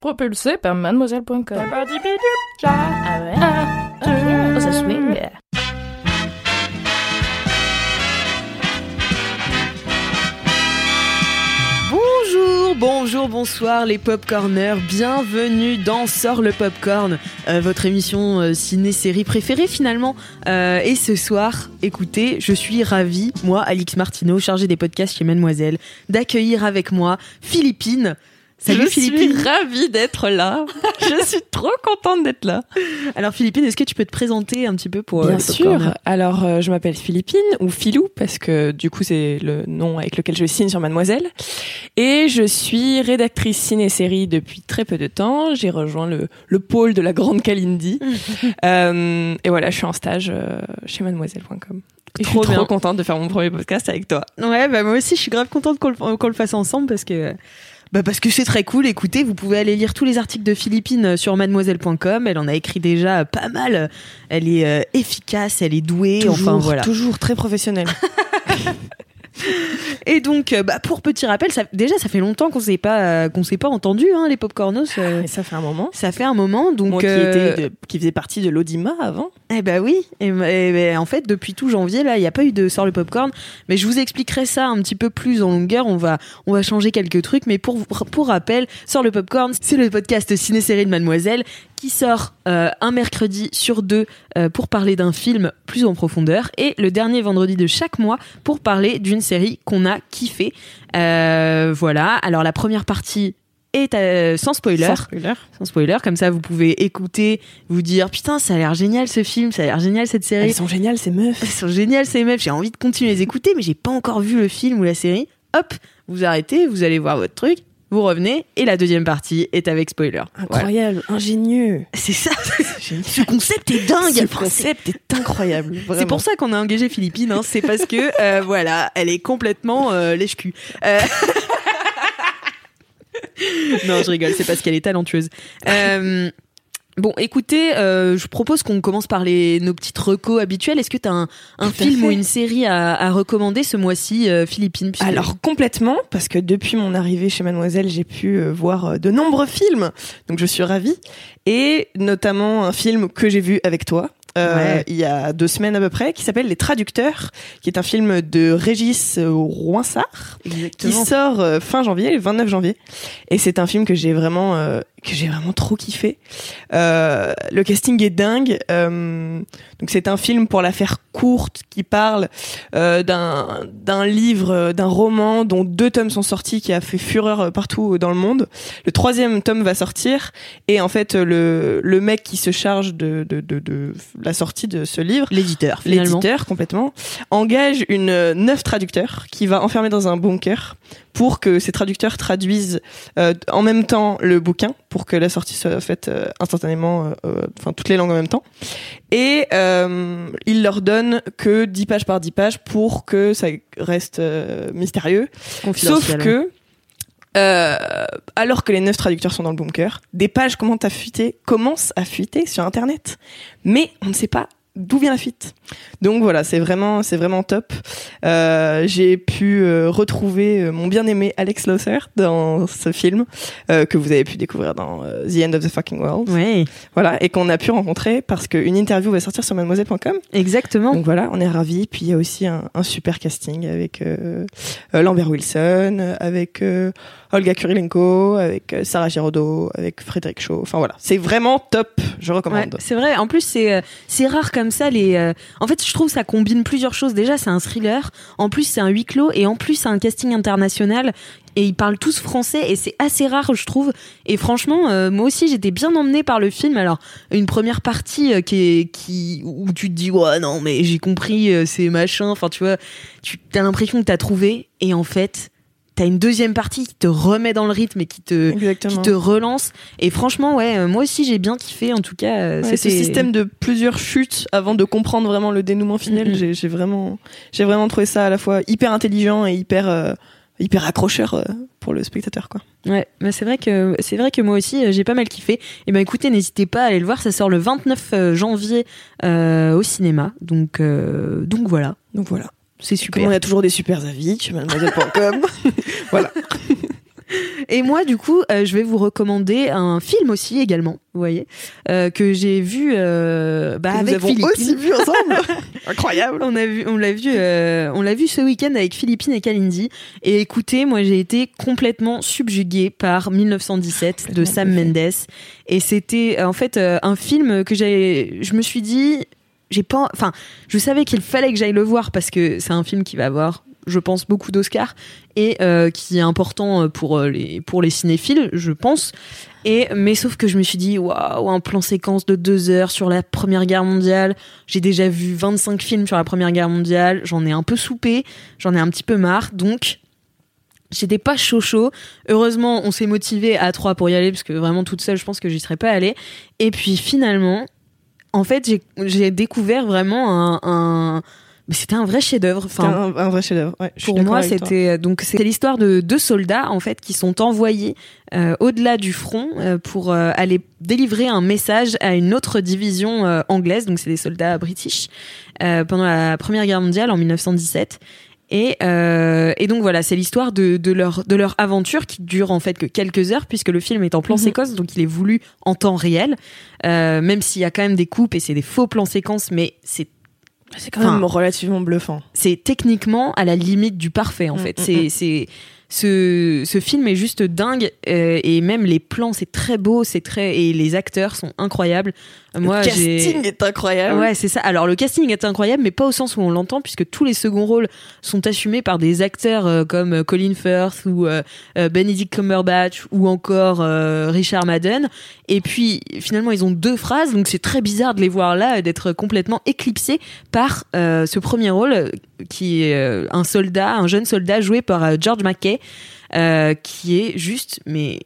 Propulsé par mademoiselle.com. Ah ouais? Oh, ça swing. Bonjour, bonjour, bonsoir les popcorners, bienvenue dans Sort le Popcorn, euh, votre émission euh, ciné-série préférée finalement. Euh, et ce soir, écoutez, je suis ravie, moi, Alix Martineau, chargée des podcasts chez Mademoiselle, d'accueillir avec moi Philippine. Salut je Philippine. suis ravie d'être là. je suis trop contente d'être là. Alors Philippine, est-ce que tu peux te présenter un petit peu pour euh, Bien sûr. Alors, euh, je m'appelle Philippine ou Philou parce que du coup, c'est le nom avec lequel je signe sur Mademoiselle. Et je suis rédactrice ciné-série depuis très peu de temps. J'ai rejoint le, le pôle de la grande Kalindi. Euh, et voilà, je suis en stage euh, chez Mademoiselle.com. Et je suis Trop trop contente de faire mon premier podcast avec toi. Ouais, bah moi aussi, je suis grave contente qu'on le, qu'on le fasse ensemble parce que. Bah parce que c'est très cool. Écoutez, vous pouvez aller lire tous les articles de Philippine euh, sur mademoiselle.com. Elle en a écrit déjà pas mal. Elle est euh, efficace, elle est douée. enfin voilà. toujours très professionnel. Et donc, euh, bah, pour petit rappel, ça, déjà, ça fait longtemps qu'on s'est pas euh, qu'on s'est pas entendu, hein, les popcornos. euh, Et ça fait un moment. ça fait un moment, donc. Moi qui, euh, était de- qui faisait partie de l'Audima avant. Eh ben oui, et, et ben, en fait depuis tout janvier là, il n'y a pas eu de sort le popcorn, mais je vous expliquerai ça un petit peu plus en longueur. On va on va changer quelques trucs, mais pour pour rappel, sort le popcorn, c'est le podcast ciné-série de Mademoiselle qui sort euh, un mercredi sur deux euh, pour parler d'un film plus en profondeur et le dernier vendredi de chaque mois pour parler d'une série qu'on a kiffé. Euh, voilà. Alors la première partie est euh, sans spoiler Sans spoiler. sans spoiler, comme ça vous pouvez écouter, vous dire putain ça a l'air génial ce film, ça a l'air génial cette série, Elles sont géniales ces meufs. elles sont géniales ces meufs, j'ai envie de continuer à les écouter mais j'ai pas encore vu le film ou la série. Hop, vous arrêtez, vous allez voir votre truc, vous revenez et la deuxième partie est avec spoiler. Voilà. Incroyable, ingénieux. C'est ça, ce concept est dingue. Ce concept est incroyable. c'est pour ça qu'on a engagé Philippine, hein. c'est parce que euh, voilà, elle est complètement euh, lèche-cul. Euh, non, je rigole, c'est parce qu'elle est talentueuse. Bon, écoutez, euh, je propose qu'on commence par les, nos petites recos habituelles. Est-ce que tu as un, un film ou une série à, à recommander ce mois-ci, euh, Philippine Alors complètement, parce que depuis mon arrivée chez Mademoiselle, j'ai pu euh, voir euh, de nombreux films, donc je suis ravie, et notamment un film que j'ai vu avec toi. Euh, Ouais. il y a deux semaines à peu près, qui s'appelle Les Traducteurs, qui est un film de Régis euh, Roinsart, qui sort euh, fin janvier, le 29 janvier. Et c'est un film que j'ai vraiment, que j'ai vraiment trop kiffé. Le casting est dingue. Donc c'est un film pour la faire courte qui parle euh, d'un d'un livre, euh, d'un roman dont deux tomes sont sortis, qui a fait fureur euh, partout dans le monde. Le troisième tome va sortir et en fait le le mec qui se charge de de de, de la sortie de ce livre L'éditeur, l'éditeur complètement engage une neuf traducteurs qui va enfermer dans un bunker pour que ces traducteurs traduisent euh, en même temps le bouquin pour que la sortie soit faite euh, instantanément euh, enfin toutes les langues en même temps. Et euh, il leur donne que 10 pages par 10 pages pour que ça reste mystérieux. Sauf que, euh, alors que les neuf traducteurs sont dans le bunker, des pages commencent à fuiter, commencent à fuiter sur Internet. Mais on ne sait pas d'où vient la fuite. Donc voilà, c'est vraiment, c'est vraiment top. Euh, J'ai pu euh, retrouver euh, mon bien-aimé Alex Losser dans ce film euh, que vous avez pu découvrir dans euh, The End of the Fucking World. Ouais, Voilà, et qu'on a pu rencontrer parce qu'une interview va sortir sur mademoiselle.com. exactement. Donc voilà, on est ravis. Puis il y a aussi un, un super casting avec euh, euh, Lambert Wilson, avec euh, Olga Kurilenko, avec euh, Sarah Giraudot, avec Frédéric Shaw. Enfin voilà, c'est vraiment top. Je recommande. Ouais, c'est vrai. En plus, c'est euh, c'est rare comme ça. Les, euh, en fait, je trouve ça combine plusieurs choses. Déjà, c'est un thriller. En plus, c'est un huis clos et en plus, c'est un casting international. Et ils parlent tous français et c'est assez rare, je trouve. Et franchement, euh, moi aussi, j'étais bien emmenée par le film. Alors, une première partie qui est qui où tu te dis ouais non mais j'ai compris, euh, c'est machin. Enfin, tu vois, tu as l'impression que t'as trouvé et en fait. T'as une deuxième partie qui te remet dans le rythme et qui te, qui te relance. Et franchement, ouais, euh, moi aussi j'ai bien kiffé. En tout cas, euh, Ouais, ce système de plusieurs chutes avant de comprendre vraiment le dénouement final, j'ai- j'ai vraiment, j'ai vraiment trouvé ça à la fois hyper intelligent et hyper, euh, hyper accrocheur euh, pour le spectateur, quoi. Ouais, mais c'est vrai que c'est vrai que moi aussi euh, j'ai pas mal kiffé. Et ben écoutez, n'hésitez pas à aller le voir. Ça sort le 29 euh, janvier euh, au cinéma. Donc donc voilà, Donc voilà. C'est Comme super. on a toujours des super avis, chez mademoiselle.com. voilà. Et moi du coup, euh, je vais vous recommander un film aussi également. Vous voyez euh, que j'ai vu euh, bah, Que nous avec avons Philippine. aussi vu ensemble. Incroyable. On a vu, on l'a vu, on l'a vu ce week-end avec Philippine et Kalindi. Et écoutez, moi j'ai été complètement subjuguée par 1917 de Sam Mendes. Et c'était en fait un film que j'ai, je me suis dit, j'ai pas, enfin, je savais qu'il fallait que j'aille le voir parce que c'est un film qui va avoir, je pense, beaucoup d'Oscars et euh, qui est important pour euh, les pour les cinéphiles, je pense. Et mais sauf que je me suis dit waouh un plan séquence de deux heures sur la Première Guerre mondiale. J'ai déjà vu 25 films sur la Première Guerre mondiale. J'en ai un peu soupé, j'en ai un petit peu marre. Donc j'étais pas chaud chaud. Heureusement on s'est motivé à trois pour y aller parce que vraiment toute seule je pense que j'y serais pas allée. Et puis finalement en fait j'ai découvert vraiment un, c'était un vrai chef-d'œuvre. Enfin, un, un vrai chef-d'œuvre. Ouais, pour moi, c'était donc c'est l'histoire de deux soldats en fait qui sont envoyés euh, au-delà du front euh, pour euh, aller délivrer un message à une autre division euh, anglaise. Donc c'est des soldats british euh, pendant la Première Guerre mondiale en 1917. Et, euh, et donc voilà, c'est l'histoire de, de leur de leur aventure qui dure en fait que quelques heures puisque le film est en plan Mhm. séquence, donc il est voulu en temps réel, euh, même s'il y a quand même des coupes et c'est des faux plans séquences, mais c'est C'est quand même relativement bluffant. c'est techniquement à la limite du parfait en Mm, fait. mm, c'est mm. c'est ce, ce film est juste dingue euh, et même les plans c'est très beau, c'est très et les acteurs sont incroyables. Moi le casting est incroyable. Ouais, c'est ça. Alors le casting est incroyable, mais pas au sens où on l'entend, puisque tous les seconds rôles sont assumés par des acteurs euh, comme euh, Colin Firth ou euh, euh, Benedict Cumberbatch ou encore euh, Richard Madden. Et puis finalement, ils ont deux phrases, donc c'est très bizarre de les voir là, d'être complètement éclipsés par euh, ce premier rôle qui est euh, un soldat, un jeune soldat joué par euh, George Mackay, qui est juste, mais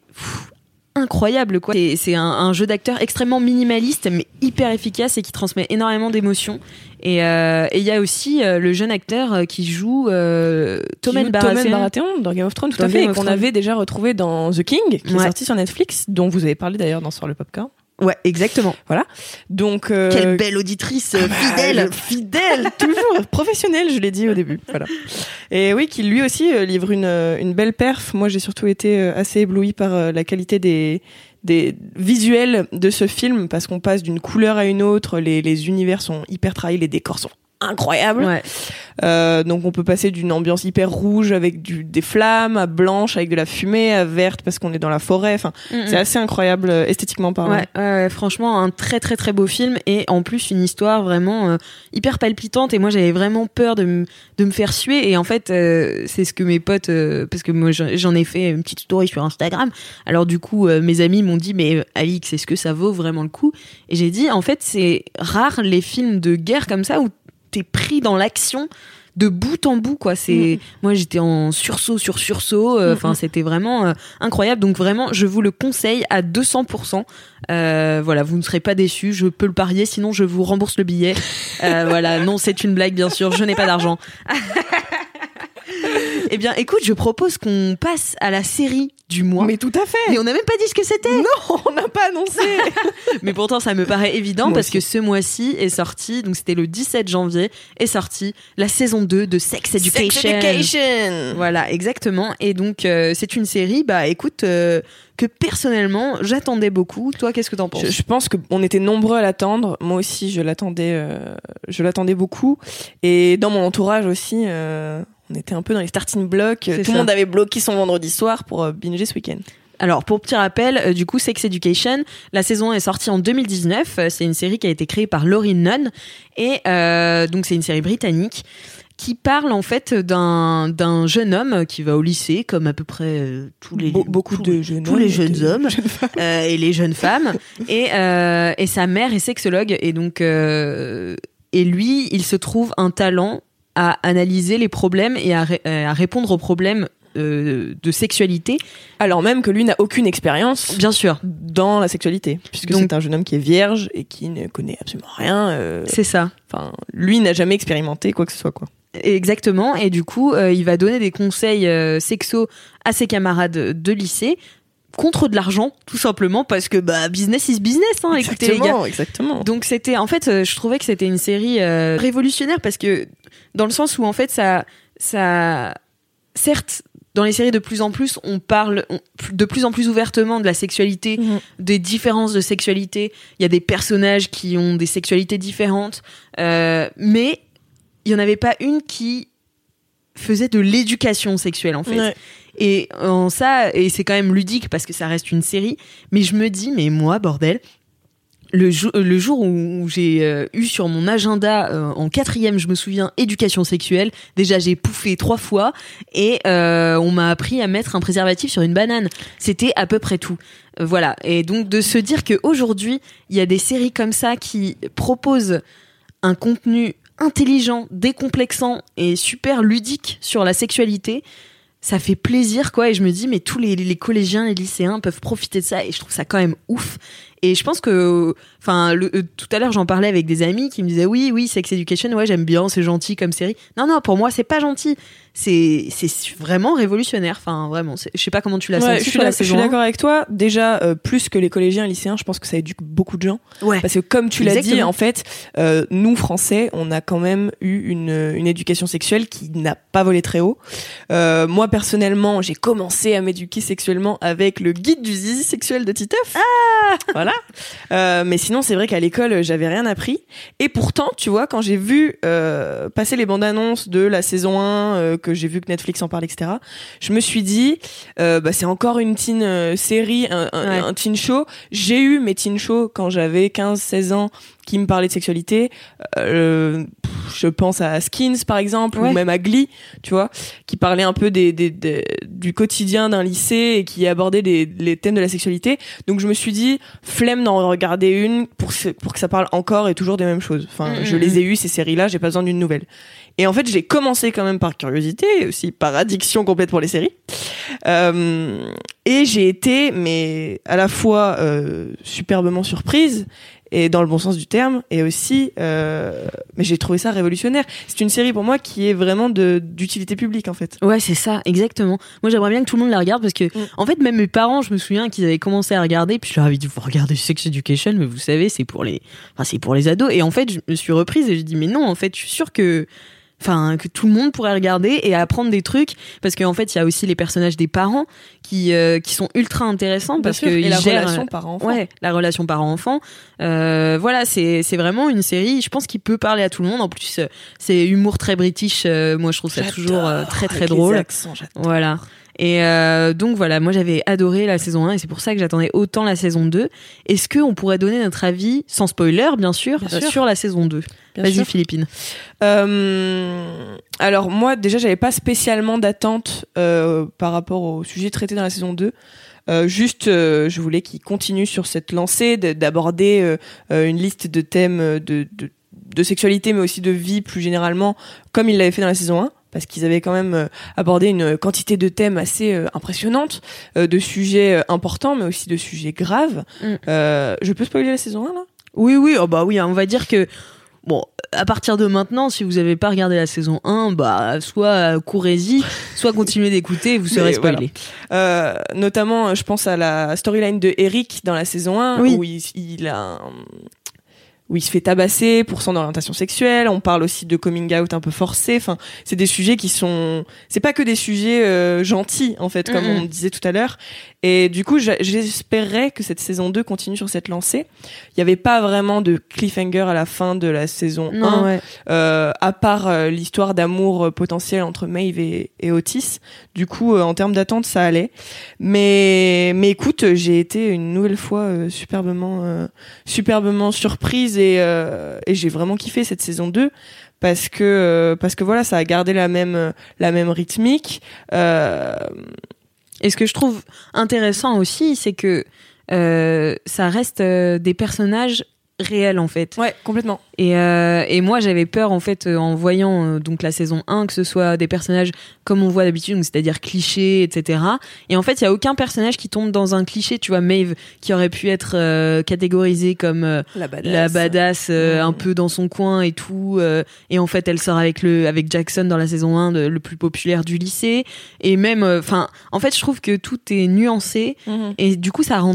incroyable quoi. C'est- C'est un, un jeu d'acteur extrêmement minimaliste mais hyper efficace et qui transmet énormément d'émotions. Et euh, et il y a aussi euh, le jeune acteur euh, qui joue euh, Tommen Baratheon. Baratheon dans Game of Thrones, tout à fait, et qu'on avait déjà retrouvé dans The King, qui est sorti sur Netflix, dont vous avez parlé d'ailleurs dans Sur le Popcorn. Ouais, exactement. Donc, euh, Quelle belle auditrice euh, Ah bah, fidèle. fidèle, toujours professionnel, je l'ai dit au début. Voilà. Et oui, qui lui aussi livre une, une belle perf. Moi, j'ai surtout été assez ébloui par la qualité des des visuels de ce film parce qu'on passe d'une couleur à une autre, les, univers sont hyper trahis, les décors sont incroyables. Ouais. Euh, donc on peut passer d'une ambiance hyper rouge avec du, des flammes à blanche avec de la fumée à verte parce qu'on est dans la forêt. Enfin, Mm, c'est assez incroyable euh, esthétiquement parlant. Ouais, ouais, franchement, un très très très beau film et en plus une histoire vraiment euh, hyper palpitante. Et moi, j'avais vraiment peur de, me- de me faire suer. Et en fait, euh, c'est ce que mes potes, euh, parce que moi j'en ai fait une petite story sur Instagram. Alors du coup, euh, mes amis m'ont dit, mais Alix, est-ce que ça vaut vraiment le coup? Et j'ai dit, en fait, c'est rare les films de guerre comme ça où t'es pris dans l'action de bout en bout quoi. C'est moi j'étais en sursaut sur sursaut euh, enfin Mm, mm. c'était vraiment euh, incroyable. Donc vraiment je vous le conseille à 200% euh, voilà vous ne serez pas déçus. Je peux le parier sinon je vous rembourse le billet. Euh, voilà. Non c'est une blague bien sûr. Je n'ai pas d'argent eh bien écoute je propose qu'on passe à la série du mois Mais tout à fait. mais on n'a même pas dit ce que c'était Non, on n'a pas annoncé. mais pourtant, ça me paraît évident Moi parce aussi. que ce mois-ci est sorti, donc c'était le 17 janvier, est sorti la saison 2 de Sex Education. Sex Education. Voilà, exactement. Et donc, euh, c'est une série, bah écoute, euh, que personnellement, j'attendais beaucoup. Toi, qu'est-ce que t'en penses? Je, je pense qu'on était nombreux à l'attendre. Moi aussi, je l'attendais, euh, je l'attendais beaucoup. Et dans mon entourage aussi, on était un peu dans les starting blocks. Tout le monde avait bloqué son vendredi soir pour euh, binger ce week-end. Alors, pour petit rappel, euh, du coup, Sex Education, la saison 1 est sortie en 2019. Euh, C'est une série qui a été créée par Laurie Nunn. Et euh, donc, c'est une série britannique qui parle en fait d'un d'un jeune homme qui va au lycée, comme à peu près tous les Be- beaucoup de jeunes tous hommes les et jeunes de hommes jeunes et les jeunes femmes. Et, et sa mère est sexologue. Et donc, et lui, il se trouve un talent à analyser les problèmes et à, ré- euh, à répondre aux problèmes euh, de sexualité. Alors même que lui n'a aucune expérience Bien sûr, dans la sexualité, puisque c'est un jeune homme qui est vierge et qui ne connaît absolument rien. euh, c'est ça. Enfin, lui n'a jamais expérimenté quoi que ce soit, quoi. Exactement. Et du coup, euh, il va donner des conseils sexo à ses camarades de lycée contre de l'argent, tout simplement, parce que bah business is business. Hein, écoutez les gars. exactement, exactement. Donc c'était, en fait, je trouvais que c'était une série révolutionnaire parce que dans le sens où en fait ça, ça, certes. Dans les séries, de plus en plus, on parle on- de plus en plus ouvertement de la sexualité, Mhm. des différences de sexualité. Il y a des personnages qui ont des sexualités différentes, euh, mais il y en avait pas une qui faisait de l'éducation sexuelle en fait. Ouais. Et en ça, et c'est quand même ludique parce que ça reste une série, mais je me dis, mais moi, bordel, euh, le jour où, j'ai euh, eu sur mon agenda euh, en quatrième, je me souviens, éducation sexuelle, déjà j'ai pouffé trois fois et on m'a appris à mettre un préservatif sur une banane. C'était à peu près tout. Voilà. Et donc de se dire qu'aujourd'hui, il y a des séries comme ça qui proposent un contenu intelligent, décomplexant et super ludique sur la sexualité, ça fait plaisir quoi et je me dis mais tous les, collégiens les lycéens peuvent profiter de ça et je trouve ça quand même ouf et je pense que enfin euh, tout à l'heure j'en parlais avec des amis qui me disaient oui oui Sex Education ouais j'aime bien c'est gentil comme série. Non non pour moi c'est pas gentil c'est c'est vraiment révolutionnaire enfin vraiment je sais pas comment tu l'as Ouais, senti je suis la suis d'accord avec toi. Déjà, euh, plus que les collégiens et lycéens, je pense que ça éduque beaucoup de gens. ouais Parce que comme tu l'as dit, en fait, euh, nous Français, on a quand même eu une, une éducation sexuelle qui n'a pas volé très haut. Euh, moi personnellement, j'ai commencé à m'éduquer sexuellement avec le guide du zizi sexuel de Titeuf. Ah, voilà. Euh, mais sinon, c'est vrai qu'à l'école, j'avais rien appris. Et pourtant, tu vois, quand j'ai vu euh, passer les bandes annonces de la saison 1, euh, que j'ai vu que Netflix en parle, etc., je me suis dit, euh, bah, c'est encore une teen euh, série, un, un, Ouais. un teen show. J'ai eu mes teen shows quand j'avais 15-16 ans qui me parlaient de sexualité. Euh, je pense à Skins, par exemple, Ouais. ou même à Glee, tu vois, qui parlaient un peu des, des, des- du quotidien d'un lycée et qui abordaient des, les thèmes de la sexualité. Donc je me suis dit, flemme d'en regarder une pour, pour que ça parle encore et toujours des mêmes choses. Enfin, Mm, je mm, les ai eues, ces séries-là, j'ai pas besoin d'une nouvelle. Et en fait, j'ai commencé quand même par curiosité, et aussi par addiction complète pour les séries. Euh, et j'ai été, mais à la fois euh, superbement surprise, et dans le bon sens du terme, et aussi, euh, mais j'ai trouvé ça révolutionnaire. C'est une série pour moi qui est vraiment de d'utilité publique en fait. Ouais, c'est ça, exactement. Moi, j'aimerais bien que tout le monde la regarde parce que, Mm. en fait, même mes parents, je me souviens qu'ils avaient commencé à regarder, puis je leur avais dit, vous regardez Sex Education, mais vous savez, c'est pour les, enfin, c'est pour les ados. Et en fait, je me suis reprise et j'ai dit, mais non, en fait, je suis sûre que, enfin, que tout le monde pourrait regarder et apprendre des trucs parce qu'en fait, il y a aussi les personnages des parents qui, euh, qui sont ultra intéressants parce que et ils la gèrent, relation parent-enfant. Ouais, la relation parent-enfant. Euh, voilà, c'est c'est vraiment une série, je pense, qui peut parler à tout le monde. En plus, euh, c'est humour très british. euh, moi, je trouve ça toujours très très les drôle. accents. Voilà. Et euh, donc voilà, moi j'avais adoré la saison 1 et c'est pour ça que j'attendais autant la saison 2. Est-ce qu'on pourrait donner notre avis, sans spoiler bien sûr, Bien sûr. sur la saison 2 Bien Vas-y. Philippine. Euh, alors moi déjà j'avais pas spécialement d'attente euh, par rapport au sujet traité dans la saison 2. Euh, juste, euh, je voulais qu'il continue sur cette lancée de- d'aborder euh, une liste de thèmes de, de, de sexualité, mais aussi de vie plus généralement, comme il l'avait fait dans la saison 1, parce qu'ils avaient quand même euh, abordé une quantité de thèmes assez euh, impressionnante, euh, de sujets importants, mais aussi de sujets graves. Mm. Je peux spoiler la saison 1 là? Oui, oui, oh bah oui, hein, on va dire que bon, à partir de maintenant, si vous n'avez pas regardé la saison 1, bah soit courez-y, soit continuez d'écouter, vous serez spoilé. Euh, notamment, je pense à la storyline de Eric dans la saison 1, Oui. où il, il a un- où il se fait tabasser pour son orientation sexuelle. On parle aussi de coming out un peu forcé. Enfin, c'est des sujets qui sont, c'est pas que des sujets euh, gentils en fait, comme on disait tout à l'heure. Et du coup, j'espérais que cette saison 2 continue sur cette lancée. Il y avait pas vraiment de cliffhanger à la fin de la saison 1 Non, ouais. euh, à part euh, l'histoire d'amour euh, potentiel entre Maeve et, et Otis. Du coup, euh, en termes d'attente, ça allait. Mais, mais écoute, j'ai été une nouvelle fois superbement, superbement surprise et, euh, et j'ai vraiment kiffé cette saison 2 parce que euh, parce que voilà, ça a gardé la même la même rythmique. Euh, Et ce que je trouve intéressant aussi, c'est que euh, ça reste euh, des personnages réels en fait. ouais, complètement. Et, euh, et moi, j'avais peur en fait euh, en voyant euh, donc la saison 1 que ce soit des personnages comme on voit d'habitude, c'est-à-dire clichés, etc. Et en fait, il y a aucun personnage qui tombe dans un cliché. Tu vois, Maeve qui aurait pu être euh, catégorisée comme euh, La badass. la badass un peu dans son coin et tout et en fait elle sort avec le avec Jackson dans la saison 1 de- le plus populaire du lycée et même enfin en fait je trouve que tout est nuancé Mhm. et du coup ça rend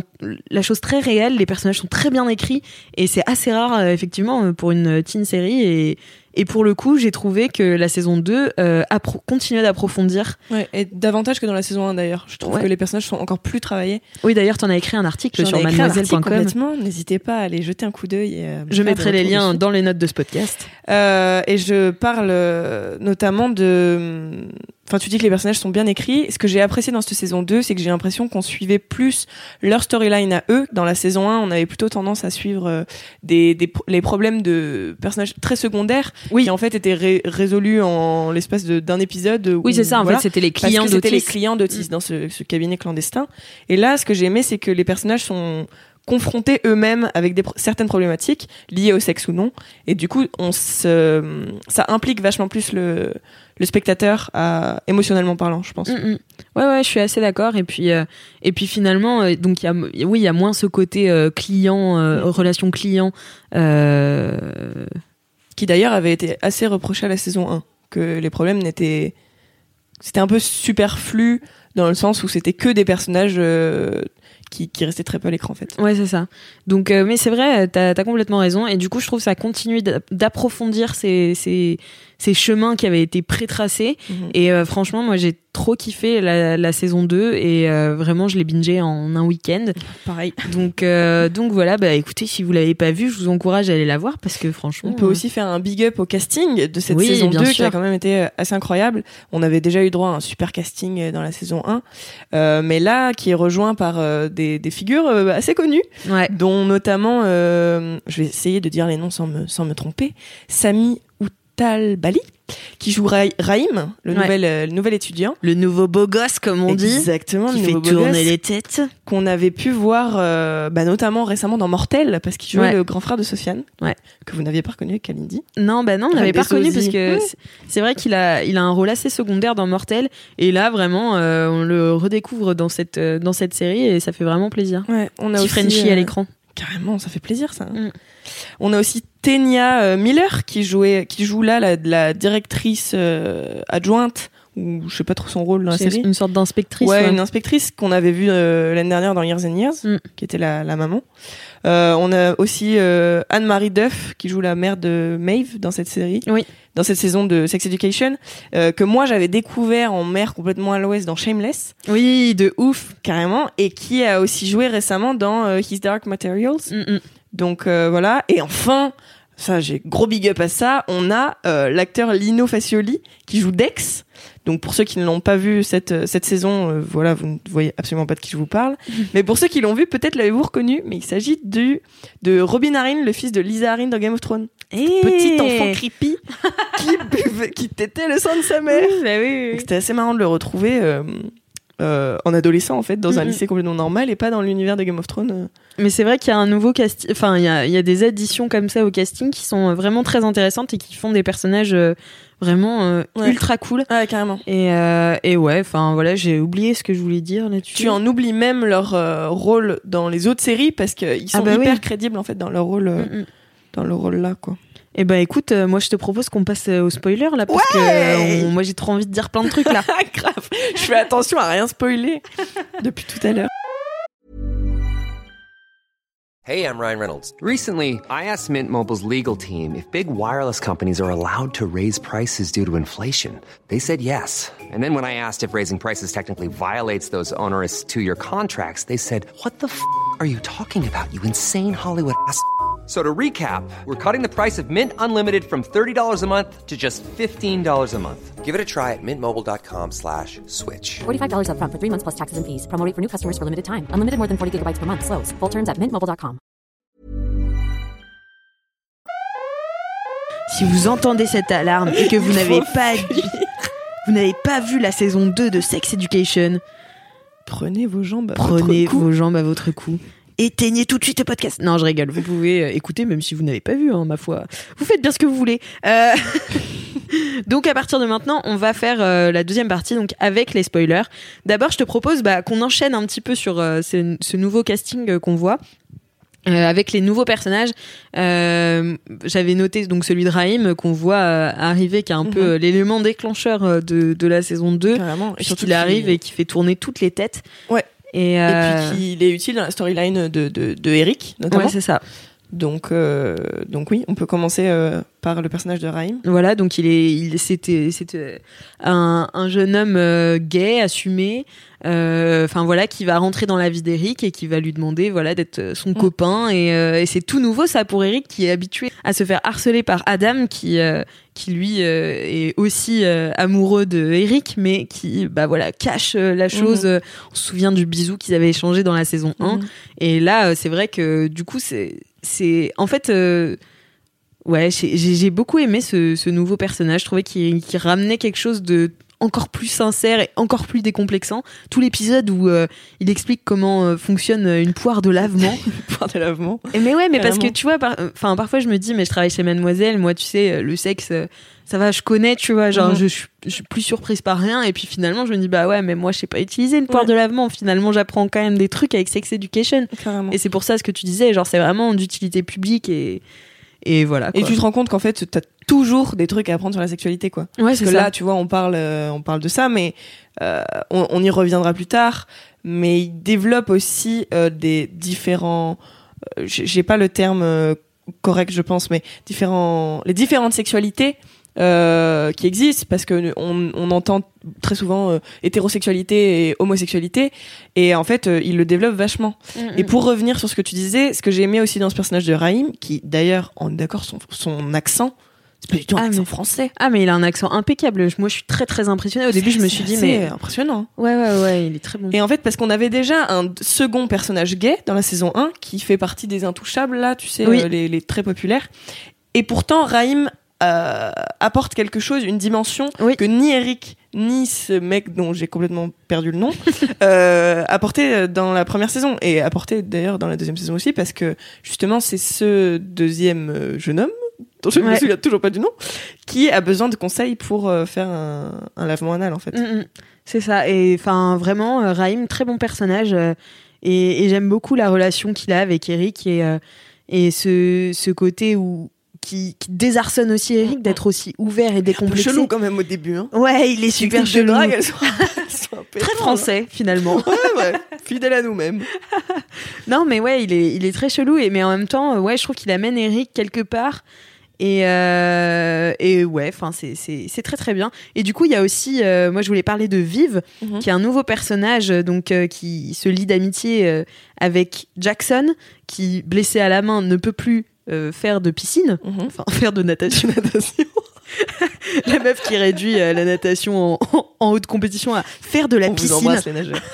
la chose très réelle les personnages sont très bien écrits et c'est assez rare effectivement pour une teen série et et pour le coup, j'ai trouvé que la saison 2 euh, continuait d'approfondir. Ouais, et davantage que dans la saison 1 d'ailleurs. Je trouve Ouais. que les personnages sont encore plus travaillés. Oui, d'ailleurs, tu en as écrit un article sur mademoiselle.com. complètement. N'hésitez pas à aller jeter un coup d'œil. euh, Je mettrai les liens dans les notes de ce podcast. Euh, et je parle euh, notamment de. Enfin, tu dis que les personnages sont bien écrits. Ce que j'ai apprécié dans cette saison 2, c'est que j'ai l'impression qu'on suivait plus leur storyline à eux. Dans la saison 1, on avait plutôt tendance à suivre euh, des, des, les problèmes de personnages très secondaires Oui. qui en fait étaient ré- résolus en l'espace d'un épisode. Oui, où- c'est ça. En voilà. fait, c'était les clients que c'était les d'Otis. clients d'Otis dans ce, ce cabinet clandestin. Et là, ce que j'ai aimé, c'est que les personnages sont confrontés eux-mêmes avec des, certaines problématiques liées au sexe ou non. Et du coup, on se, ça implique vachement plus le, le spectateur à, émotionnellement parlant, je pense. Mm, mm. Ouais, ouais, je suis assez d'accord. Et puis, euh, et puis finalement, euh, donc il y a, oui, il y a moins ce côté euh, client, euh, Mm. relation client. Qui d'ailleurs avait été assez reproché à la saison 1. Que les problèmes n'étaient. C'était un peu superflu dans le sens où c'était que des personnages qui, qui restaient très peu à l'écran en fait. Ouais, c'est ça. Donc, euh, mais c'est vrai, t'as as complètement raison. Et du coup, je trouve que ça continue d'a- d'approfondir ces, ces, ces chemins qui avaient été pré-tracés. Mhm. Et euh, franchement, moi, j'ai trop kiffé la, la saison 2 et euh, vraiment, je l'ai bingé en un week-end. Pareil. Donc, euh, donc voilà, bah écoutez, si vous l'avez pas vu, je vous encourage à aller la voir parce que franchement. On peut euh, aussi faire un big up au casting de cette Oui, saison bien 2 qui a quand même été euh, assez incroyable. On avait déjà eu droit à un super casting euh, dans la saison 1, euh, mais là qui est rejoint par euh, des, des figures assez connues, Ouais. dont notamment, euh, je vais essayer de dire les noms sans me, sans me tromper, Sami Outalbali, qui joue Ra- Raïm, le, Ouais. nouvel, euh, le nouvel étudiant. Le nouveau beau gosse, comme on dit. Exactement, Qui le fait nouveau beau tourner gosse les têtes. qu'on avait pu voir euh, bah, notamment récemment dans Mortel, parce qu'il jouait Ouais. le grand frère de Sofiane, Ouais. que vous n'aviez pas reconnu avec Kalindi. Non, bah non, on n'avait pas reconnu parce que Ouais. c'est- vrai qu'il a, il a un rôle assez secondaire dans Mortel. Et là, vraiment, euh, on le redécouvre dans cette, dans cette série et ça fait vraiment plaisir. Ouais, on a Petit aussi Frenchie à l'écran. Carrément, ça fait plaisir ça. Mm. On a aussi Tenia euh, Miller qui jouait, qui joue là la, la directrice euh, adjointe ou je sais pas trop son rôle dans la série. une sorte d'inspectrice. Ouais, ouais. une inspectrice qu'on avait vue euh, l'année dernière dans Years and Years, Mm. qui était la, la maman. Euh, on a aussi Anne-Marie Duff qui joue la mère de Maeve dans cette série. Oui. Dans cette saison de Sex Education, que moi j'avais découvert en mère complètement à l'ouest dans Shameless, Oui, de ouf. carrément, et qui a aussi joué récemment dans His Dark Materials. Mm, mm. Donc euh, voilà. Et enfin, ça j'ai gros big up à ça, on a euh, l'acteur Lino Facioli qui joue Dex. Donc pour ceux qui ne l'ont pas vu cette, euh, cette saison, euh, voilà, vous ne voyez absolument pas de qui je vous parle. mais pour ceux qui l'ont vu, peut-être l'avez-vous reconnu, mais il s'agit du de Robin Arryn, le fils de Lisa Arryn dans Game of Thrones. Petit enfant creepy qui buvait, qui tétait le sang de sa mère. Bah oui, oui. C'était assez marrant de le retrouver euh, euh, en adolescent en fait, dans un lycée complètement normal et pas dans l'univers de Game of Thrones. euh. Mais c'est vrai qu'il y a un nouveau casting. Enfin, il y a, y a des additions comme ça au casting qui sont vraiment très intéressantes et qui font des personnages euh, vraiment euh, Ouais. ultra cool. Ah carrément. Et, euh, et ouais, enfin voilà, j'ai oublié ce que je voulais dire là-dessus. tu en oublies même leur euh, rôle dans les autres séries parce qu'ils sont Ah bah hyper oui. crédibles en fait dans leur rôle euh, Mm, dans leur rôle là quoi. Eh ben écoute, euh, moi je te propose qu'on passe euh, au spoiler là parce que Ouais euh, on- moi j'ai trop envie de dire plein de trucs là. Ah grave, je fais attention à rien spoiler depuis tout à l'heure. Hey, I'm Ryan Reynolds. Recently, I asked Mint Mobile's legal team if big wireless companies are allowed to raise prices due to inflation. They said yes. And then when I asked if raising prices technically violates those onerous two year contracts, they said, What the f are you talking about, you insane Hollywood ass? f- So to recap, we're cutting the price of Mint Unlimited from $30 a month to just $15 a month. Give it a try at mintmobile.com slash switch. $45 upfront for three months plus taxes and fees. Promo rate for new customers for limited time. Unlimited more than 40 gigabytes per month. Slows. Full terms at mintmobile.com. Si vous entendez cette alarme et que vous n'avez pas vous n'avez pas vu la saison 2 de Sex Education, Prenez vos jambes. à prenez votre cou. vos jambes à votre cou. Éteignez tout de suite le podcast. Non, je rigole. Vous pouvez euh, écouter même si vous n'avez pas vu, hein, ma foi. Vous faites bien ce que vous voulez. Euh, donc à partir de maintenant, on va faire euh, la deuxième partie, donc avec les spoilers. D'abord, je te propose bah, qu'on enchaîne un petit peu sur euh, ce, ce nouveau casting qu'on voit. Euh, avec les nouveaux personnages, euh, j'avais noté donc celui de Raïm qu'on voit arriver, qui est un Mhm. peu euh, l'élément déclencheur de, de la saison 2, Carrément. Et surtout puisqu'il arrive et qui fait tourner toutes les têtes. Ouais. Et, Et euh, puis qu'il est utile dans la storyline de, de, de Eric, notamment. ouais, c'est ça. Donc, euh, donc oui, on peut commencer euh, par le personnage de Raïm. Voilà, donc il est, il c'était, c'était un, un jeune homme euh, gay, assumé, enfin voilà, qui va rentrer dans la vie d'Eric et qui va lui demander, voilà, d'être son Mm. copain. Et, et c'est tout nouveau ça pour Eric, qui est habitué à se faire harceler par Adam, qui, qui lui est aussi amoureux de Eric, mais qui, bah voilà, cache la chose. Euh, On se souvient du bisou qu'ils avaient échangé dans la saison 1. Mhm. Et là, c'est vrai que du coup, c'est, c'est, en fait, euh, ouais, j'ai, beaucoup aimé ce, nouveau personnage. Je trouvais qu'il ramenait quelque chose de encore plus sincère et encore plus décomplexant. Tout l'épisode où euh, il explique comment euh, fonctionne une poire de lavement. Point de lavement. Et mais ouais, mais parce que tu vois, par- enfin parfois je me dis, mais je travaille chez Mademoiselle, moi tu sais, euh, le sexe, euh, ça va, je connais, tu vois, genre Mhm. je, suis- je suis plus surprise par rien. Et puis finalement, je me dis, bah ouais, mais moi je sais pas utiliser une poire Ouais. de lavement. Finalement, j'apprends quand même des trucs avec Sex Education. Carrément. Et c'est pour ça ce que tu disais, genre c'est vraiment d'utilité publique et et voilà. Et tu te rends compte qu'en fait, t'as toujours des trucs à apprendre sur la sexualité, quoi. ouais, Parce que ça. là, tu vois, on parle, euh, on parle de ça, mais euh, on, on y reviendra plus tard. Mais il développe aussi euh, des différents. euh, j'ai j'ai pas le terme euh, correct, je pense, mais différents, les différentes sexualités. Euh, qui existent parce que on, on entend très souvent euh, hétérosexualité et homosexualité et en fait euh, il le développe vachement et pour revenir sur ce que tu disais, ce que j'ai aimé aussi dans ce personnage de Raïm, qui d'ailleurs, on est d'accord, son, son accent, c'est pas du tout un Ah, accent mais- français. Ah mais il a un accent impeccable. Moi je suis très très impressionnée. Au début je me suis dit mais impressionnant. ouais ouais ouais, il est très bon. Et en fait, parce qu'on avait déjà un second personnage gay dans la saison 1 qui fait partie des intouchables, là, tu sais, Oui. les, les très populaires. Et pourtant, Raïm euh, apporte quelque chose, une dimension Oui. que ni Eric ni ce mec dont j'ai complètement perdu le nom euh, apportait dans la première saison et apportait d'ailleurs dans la deuxième saison aussi parce que justement c'est ce deuxième euh, jeune homme dont je ne me souviens toujours pas du nom qui a besoin de conseils pour euh, faire un, un lavement anal en fait. Mm, mm. C'est ça. Et enfin, vraiment, Raïm, très bon personnage. et et j'aime beaucoup la relation qu'il a avec Eric et, et ce, ce côté où qui, qui désarçonne aussi Eric d'être aussi ouvert et décomplexé. chelou quand même au début. Hein. Ouais, il est super chelou. drague, elles sont, elles sont un peu Très étranges, français, finalement. hein. Ouais, ouais. Fidèle à nous-mêmes. non, mais ouais, il est, il est très chelou. Et, mais en même temps, euh, ouais, je trouve qu'il amène Eric quelque part. Et, euh, et ouais, enfin, c'est- c'est c'est très très bien. Et du coup, il y a aussi, euh, moi je voulais parler de Vive, Mhm. qui est un nouveau personnage euh, donc euh, qui se lie d'amitié avec Jackson, qui blessé à la main ne peut plus euh, faire de piscine, Mhm. enfin faire de natation. la meuf qui réduit euh, la natation en, en haute compétition à faire de la On vous piscine. embrasse les nageurs.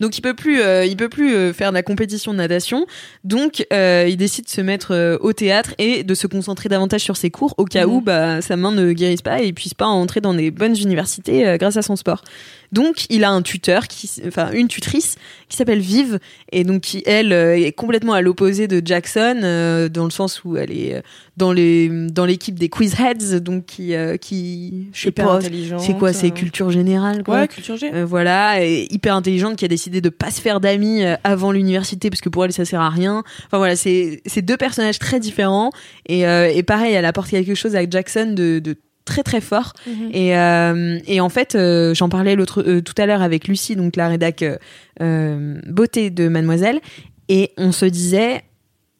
Donc il peut plus, euh, il peut plus euh, faire de la compétition de natation. Donc euh, il décide de se mettre au théâtre et de se concentrer davantage sur ses cours au cas Mhm. où bah, sa main ne guérisse pas et il puisse pas entrer dans des bonnes universités grâce à son sport. Donc il a un tuteur, qui, enfin une tutrice qui s'appelle Vive et donc qui elle euh, est complètement à l'opposé de Jackson euh, dans le sens où elle est euh, dans les dans l'équipe des quiz heads donc qui euh, qui je sais pas c'est quoi c'est euh. culture générale quoi Ouais, culture G. euh, voilà, et hyper intelligente qui a décidé de pas se faire d'amis avant l'université parce que pour elle ça sert à rien. Enfin voilà, c'est c'est deux personnages très différents et, euh, et pareil, elle apporte quelque chose avec Jackson de, de très très fort. Mhm. Et, euh, et en fait, euh, j'en parlais l'autre euh, tout à l'heure avec Lucie, donc la rédac beauté de Mademoiselle, et on se disait.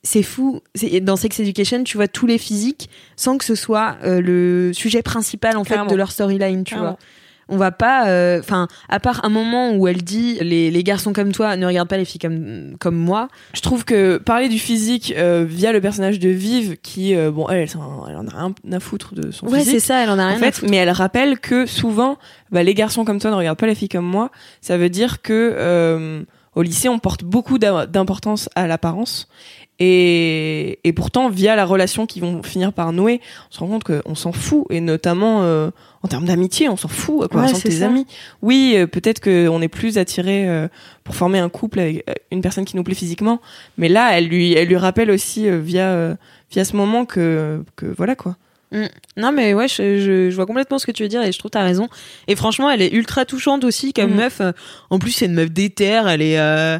C'est fou. Dans Sex Education, tu vois tous les physiques sans que ce soit le sujet principal en fait de leur storyline, tu Clairement. vois. On va pas, euh, enfin, à part un moment où elle dit les, les garçons comme toi ne regardent pas les filles comme comme moi. Je trouve que parler du physique euh, via le personnage de Vive, qui, euh, bon, elle, elle, en a rien à foutre de son Ouais, physique. c'est ça. Elle en a en rien à fait, foutre. mais elle rappelle que souvent, bah, les garçons comme toi ne regardent pas les filles comme moi. Ça veut dire que euh, au lycée, on porte beaucoup d'im- d'importance à l'apparence. Et, et pourtant, via la relation qu'ils vont finir par nouer, on se rend compte qu'on s'en fout. Et notamment euh, en termes d'amitié, on s'en fout. À quoi Ouais, tes ça. amis Oui, euh, peut-être qu'on est plus attiré euh, pour former un couple avec euh, une personne qui nous plaît physiquement. Mais là, elle lui, elle lui rappelle aussi euh, via, euh, via ce moment que, que voilà quoi. Non, mais ouais, je, je, je vois complètement ce que tu veux dire et je trouve que t'as raison. Et franchement, elle est ultra touchante aussi comme Mhm. meuf. En plus, c'est une meuf d'éther. Elle est, euh,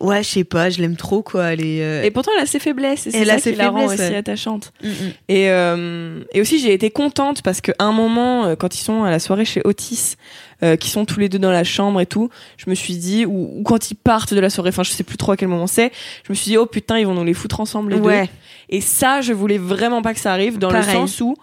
ouais, je sais pas, je l'aime trop quoi. Elle est. euh, Et pourtant, elle a ses faiblesses. Et c'est ça qui la rend aussi attachante. mm, mm. Et, euh, et aussi, j'ai été contente parce qu'à un moment, euh, quand ils sont à la soirée chez Otis, euh, qui sont tous les deux dans la chambre et tout, je me suis dit, ou, ou quand ils partent de la soirée, enfin, je sais plus trop à quel moment c'est, je me suis dit, oh putain, ils vont nous les foutre ensemble les Ouais. deux. Et ça, je voulais vraiment pas que ça arrive, dans le sens où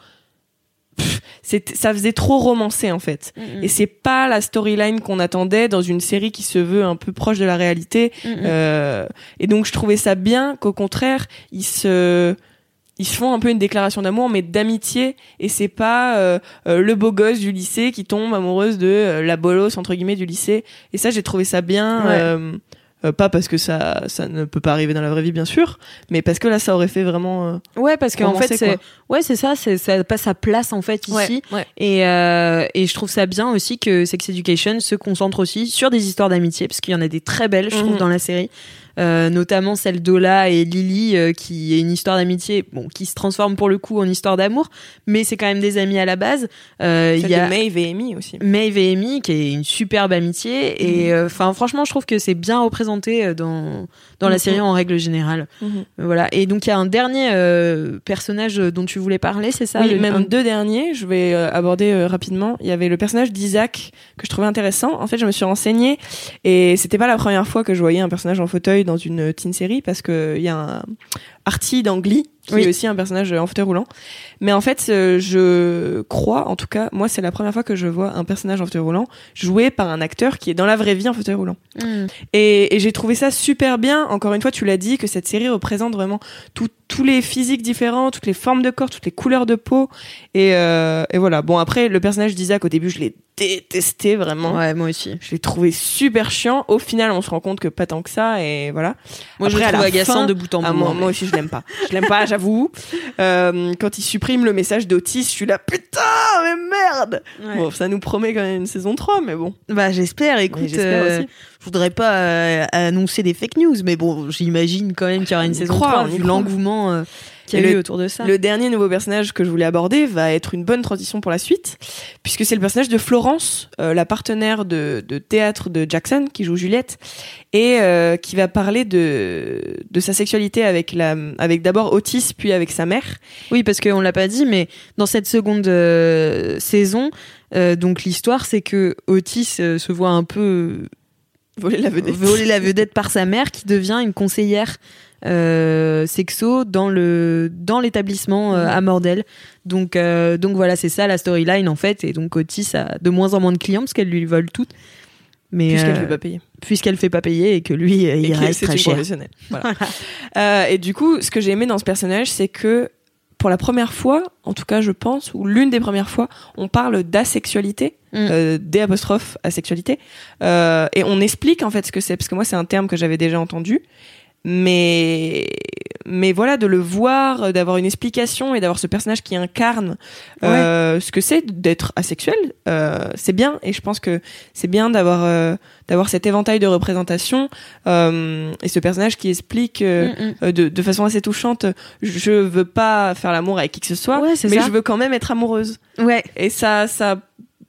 ça faisait trop romancer en fait. Mm, mm. Et c'est pas la storyline qu'on attendait dans une série qui se veut un peu proche de la réalité. Mm. Euh, et donc je trouvais ça bien qu'au contraire ils se ils se font un peu une déclaration d'amour mais d'amitié et c'est pas euh, euh, le beau gosse du lycée qui tombe amoureuse de euh, la bolosse entre guillemets du lycée et ça j'ai trouvé ça bien Ouais. Euh, pas parce que ça ça ne peut pas arriver dans la vraie vie bien sûr mais parce que là ça aurait fait vraiment euh, Ouais, parce qu'en fait, c'est, ouais, c'est ça, c'est, ça passe sa place en fait ici. ouais, ouais. Et, euh, et je trouve ça bien aussi que Sex Education se concentre aussi sur des histoires d'amitié, parce qu'il y en a des très belles, je trouve, Mhm. dans la série. Euh, notamment celle d'Ola et Lily, euh, qui est une histoire d'amitié, bon, qui se transforme pour le coup en histoire d'amour, mais c'est quand même des amis à la base. Euh, Il y a Maeve et Amy aussi Maeve et Amy, qui est une superbe amitié. Mhm. Et enfin, franchement, je trouve que c'est bien représenté dans dans la Mhm. série en règle générale. Mhm. Voilà. Et donc il y a un dernier personnage dont tu voulais parler, c'est ça oui, le- même un- deux derniers, je vais aborder rapidement. Il y avait le personnage d'Isaac que je trouvais intéressant. En fait, je me suis renseignée et c'était pas la première fois que je voyais un personnage en fauteuil dans une teen série parce que il y a un Artie dans Glee qui Oui. est aussi un personnage en fauteuil roulant. Mais en fait, euh, je crois, en tout cas, moi, c'est la première fois que je vois un personnage en fauteuil roulant joué par un acteur qui est dans la vraie vie en fauteuil roulant. Mm. Et, et j'ai trouvé ça super bien. Encore une fois, tu l'as dit, que cette série représente vraiment tout- tous les physiques différents, toutes les formes de corps, toutes les couleurs de peau. Et, euh, et voilà. Bon, après, le personnage d'Isaac, au début, je l'ai détesté vraiment. Ouais, moi aussi. Je l'ai trouvé super chiant. Au final, on se rend compte que pas tant que ça. Et voilà. Moi, Après, je le trouve agaçant fin- de bout en bout. Ah, moi, hein, moi aussi, je l'aime pas. Je l'aime pas, j'avoue. Euh, quand il supprime le message d'Otis, je suis là, putain, mais merde! Ouais. Bon, ça nous promet quand même une saison 3, mais bon. Bah, j'espère. Écoute, euh, je voudrais pas euh, annoncer des fake news, mais bon, j'imagine quand même qu'il y aura une saison croit, 3 on y vu l'engouement qu'il y a Et eu le- autour de ça. Le dernier nouveau personnage que je voulais aborder va être une bonne transition pour la suite, puisque c'est le personnage de Florence, euh, la partenaire de, de théâtre de Jackson, qui joue Juliette, et euh, qui va parler de, de sa sexualité avec, la, avec d'abord Otis, puis avec sa mère. Oui, parce qu'on l'a pas dit, mais dans cette seconde euh, saison, donc l'histoire, c'est que Otis se voit un peu Voler la vedette. voler la vedette par sa mère, qui devient une conseillère euh, sexo dans le dans l'établissement euh, Mhm. à Mordel. Donc euh, donc voilà, c'est ça la storyline en fait. Et donc Otis a de moins en moins de clients parce qu'elle lui vole toutes. Mais Puisqu'elle ne veut pas payer. puisqu'elle fait pas payer et que lui Et il reste très cher. Voilà. Et du coup, ce que j'ai aimé dans ce personnage, c'est que pour la première fois, en tout cas je pense, ou l'une des premières fois, on parle d'asexualité, Mm. euh, asexualité, euh, et on explique en fait ce que c'est, parce que moi c'est un terme que j'avais déjà entendu, mais mais voilà de le voir, euh, d'avoir une explication et d'avoir ce personnage qui incarne euh, ce que c'est d'être asexuel, euh, c'est bien, et je pense que c'est bien d'avoir euh, d'avoir cet éventail de représentation euh, et ce personnage qui explique euh, Mm, mm. de, de façon assez touchante je veux pas faire l'amour avec qui que ce soit Ouais, mais ça. je veux quand même être amoureuse Ouais. et ça ça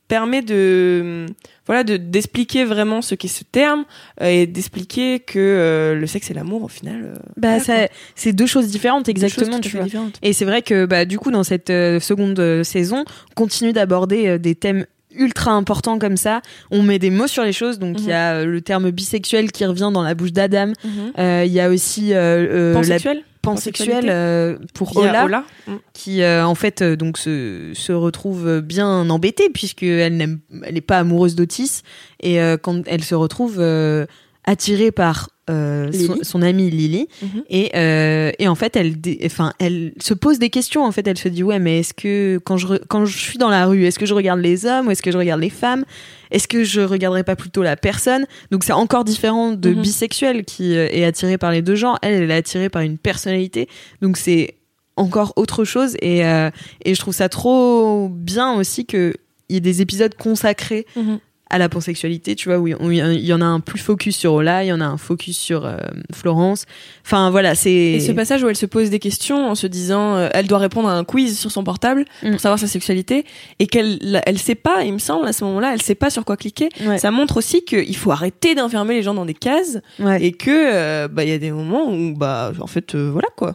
permet de voilà de d'expliquer vraiment ce qu'est ce terme euh, et d'expliquer que euh, le sexe et l'amour au final euh, Bah, voilà, c'est deux choses différentes, choses exactement, tu vois. différentes. Et c'est vrai que bah, du coup, dans cette seconde saison, on continue d'aborder des thèmes ultra importants comme ça. On met des mots sur les choses. Donc, il y a euh, le terme bisexuel qui revient dans la bouche d'Adam. Mhm. Euh, Il y a aussi euh, euh, la? Pansexuel pansexuelle euh, pour Ola, Ola. Mm. qui euh, en fait euh, donc se, se retrouve bien embêtée puisqu'elle n'aime elle n'est pas amoureuse d'Otis et quand elle se retrouve attirée par euh, son, amie Lily. Mhm. et, euh, et en fait elle enfin elle se pose des questions en fait. Elle se dit ouais mais est-ce que quand je quand je suis dans la rue est-ce que je regarde les hommes ou est-ce que je regarde les femmes? Est-ce que je regarderais pas plutôt la personne? Donc c'est encore différent de Mhm. bisexuel qui euh, est attiré par les deux genres. Elle elle est attirée par une personnalité. Donc c'est encore autre chose. Et euh, et je trouve ça trop bien aussi que il y ait des épisodes consacrés Mhm. À la pansexualité, tu vois, où il y en a un plus focus sur Ola, il y en a un focus sur euh, Florence. Enfin voilà, c'est Et ce passage où elle se pose des questions en se disant, euh, elle doit répondre à un quiz sur son portable Mm. pour savoir sa sexualité et qu'elle elle sait pas, il me semble à ce moment-là, elle sait pas sur quoi cliquer. Ouais. Ça montre aussi qu'il faut arrêter d'enfermer les gens dans des cases Ouais. et que euh, bah il y a des moments où bah en fait voilà quoi.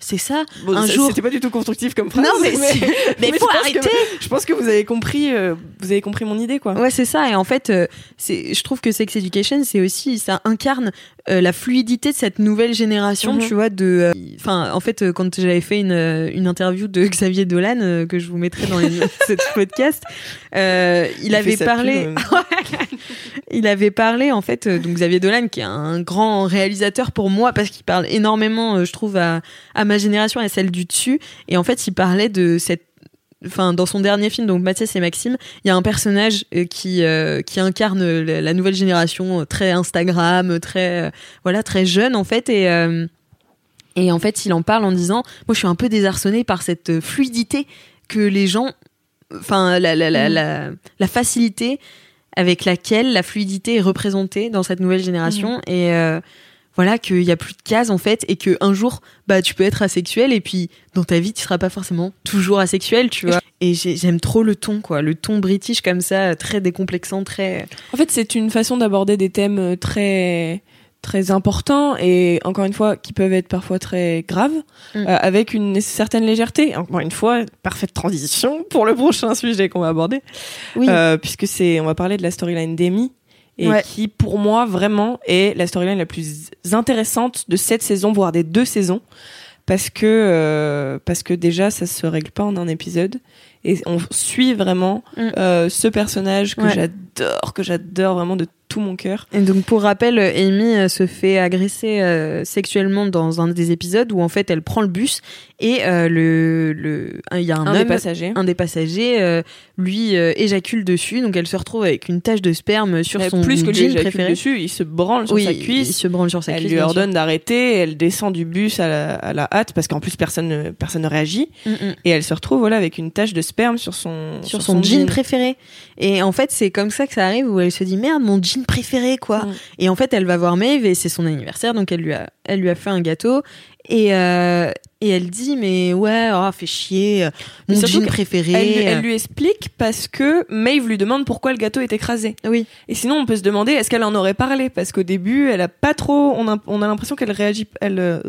C'est ça. Bon, un ça- jour. c'était pas du tout constructif comme phrase. Non mais, si- mais mais faut je pense que- arrêter. je pense que vous avez compris, euh, vous avez compris mon idée quoi. Ouais, c'est ça. Et en fait, euh, c'est, je trouve que Sex Education, c'est aussi, ça incarne euh, la fluidité de cette nouvelle génération, Mhm. tu vois. De, enfin, en fait, quand j'avais fait une, une interview de Xavier Dolan que je vous mettrai dans les notes de ce podcast, il, Il avait parlé. Il avait parlé en fait, euh, donc Xavier Dolan, qui est un grand réalisateur pour moi parce qu'il parle énormément, euh, je trouve, à, à ma génération et à celle du dessus. Et en fait, il parlait de cette Enfin, dans son dernier film, donc Mathias et Maxime, il y a un personnage euh, qui euh, qui incarne la, nouvelle génération, très Instagram, très euh, voilà, très jeune en fait, et euh, et en fait, il en parle en disant, moi, je suis un peu désarçonné par cette fluidité que les gens, enfin, la la la, Mhm. la, la facilité avec laquelle la fluidité est représentée dans cette nouvelle génération. Et euh, voilà qu'il y a plus de cases en fait et que un jour bah tu peux être asexuel et puis dans ta vie tu seras pas forcément toujours asexuel tu vois. Et j'ai- j'aime trop le ton quoi le ton british comme ça très décomplexant très En fait, c'est une façon d'aborder des thèmes euh, très très importants et encore une fois qui peuvent être parfois très graves Mm. euh, avec une certaine légèreté. Encore une fois, parfaite transition pour le prochain sujet qu'on va aborder oui Euh, puisque c'est on va parler de la storyline d'Amy et Ouais. qui pour moi vraiment est la storyline la plus intéressante de cette saison voire des deux saisons parce que euh, parce que déjà ça se règle pas en un épisode et on suit vraiment Mm. ce personnage que Ouais. j'adore que j'adore vraiment de tout mon cœur Et donc pour rappel, Amy euh, se fait agresser euh, sexuellement dans un des épisodes où en fait elle prend le bus et euh, le le il y a un, un des homme passagers un des passagers euh, lui éjacule dessus donc elle se retrouve avec une tache de sperme sur Mais son plus que lui jean préféré. dessus il se branle sur oui, sa il cuisse se branle sur sa elle cuisse. lui bien sûr. ordonne d'arrêter elle descend du bus à la, à la hâte parce qu'en plus personne ne, personne ne réagit Mm, mm. et elle se retrouve voilà avec une tache de sperme sur son sur son, jean, préféré. Et en fait, c'est comme ça que ça arrive où elle se dit merde, mon jean préféré quoi. Mm. Et en fait, elle va voir Maeve et c'est son anniversaire, donc elle lui a, elle lui a fait un gâteau et euh, et elle dit mais ouais, oh, fait chier, euh, Mais mon jean préféré. Elle, elle lui explique parce que Maeve lui demande pourquoi le gâteau est écrasé. Oui. Et sinon, on peut se demander est-ce qu'elle en aurait parlé? Parce qu'au début, elle a pas trop. On a, on a l'impression qu'elle réagit. Elle, euh,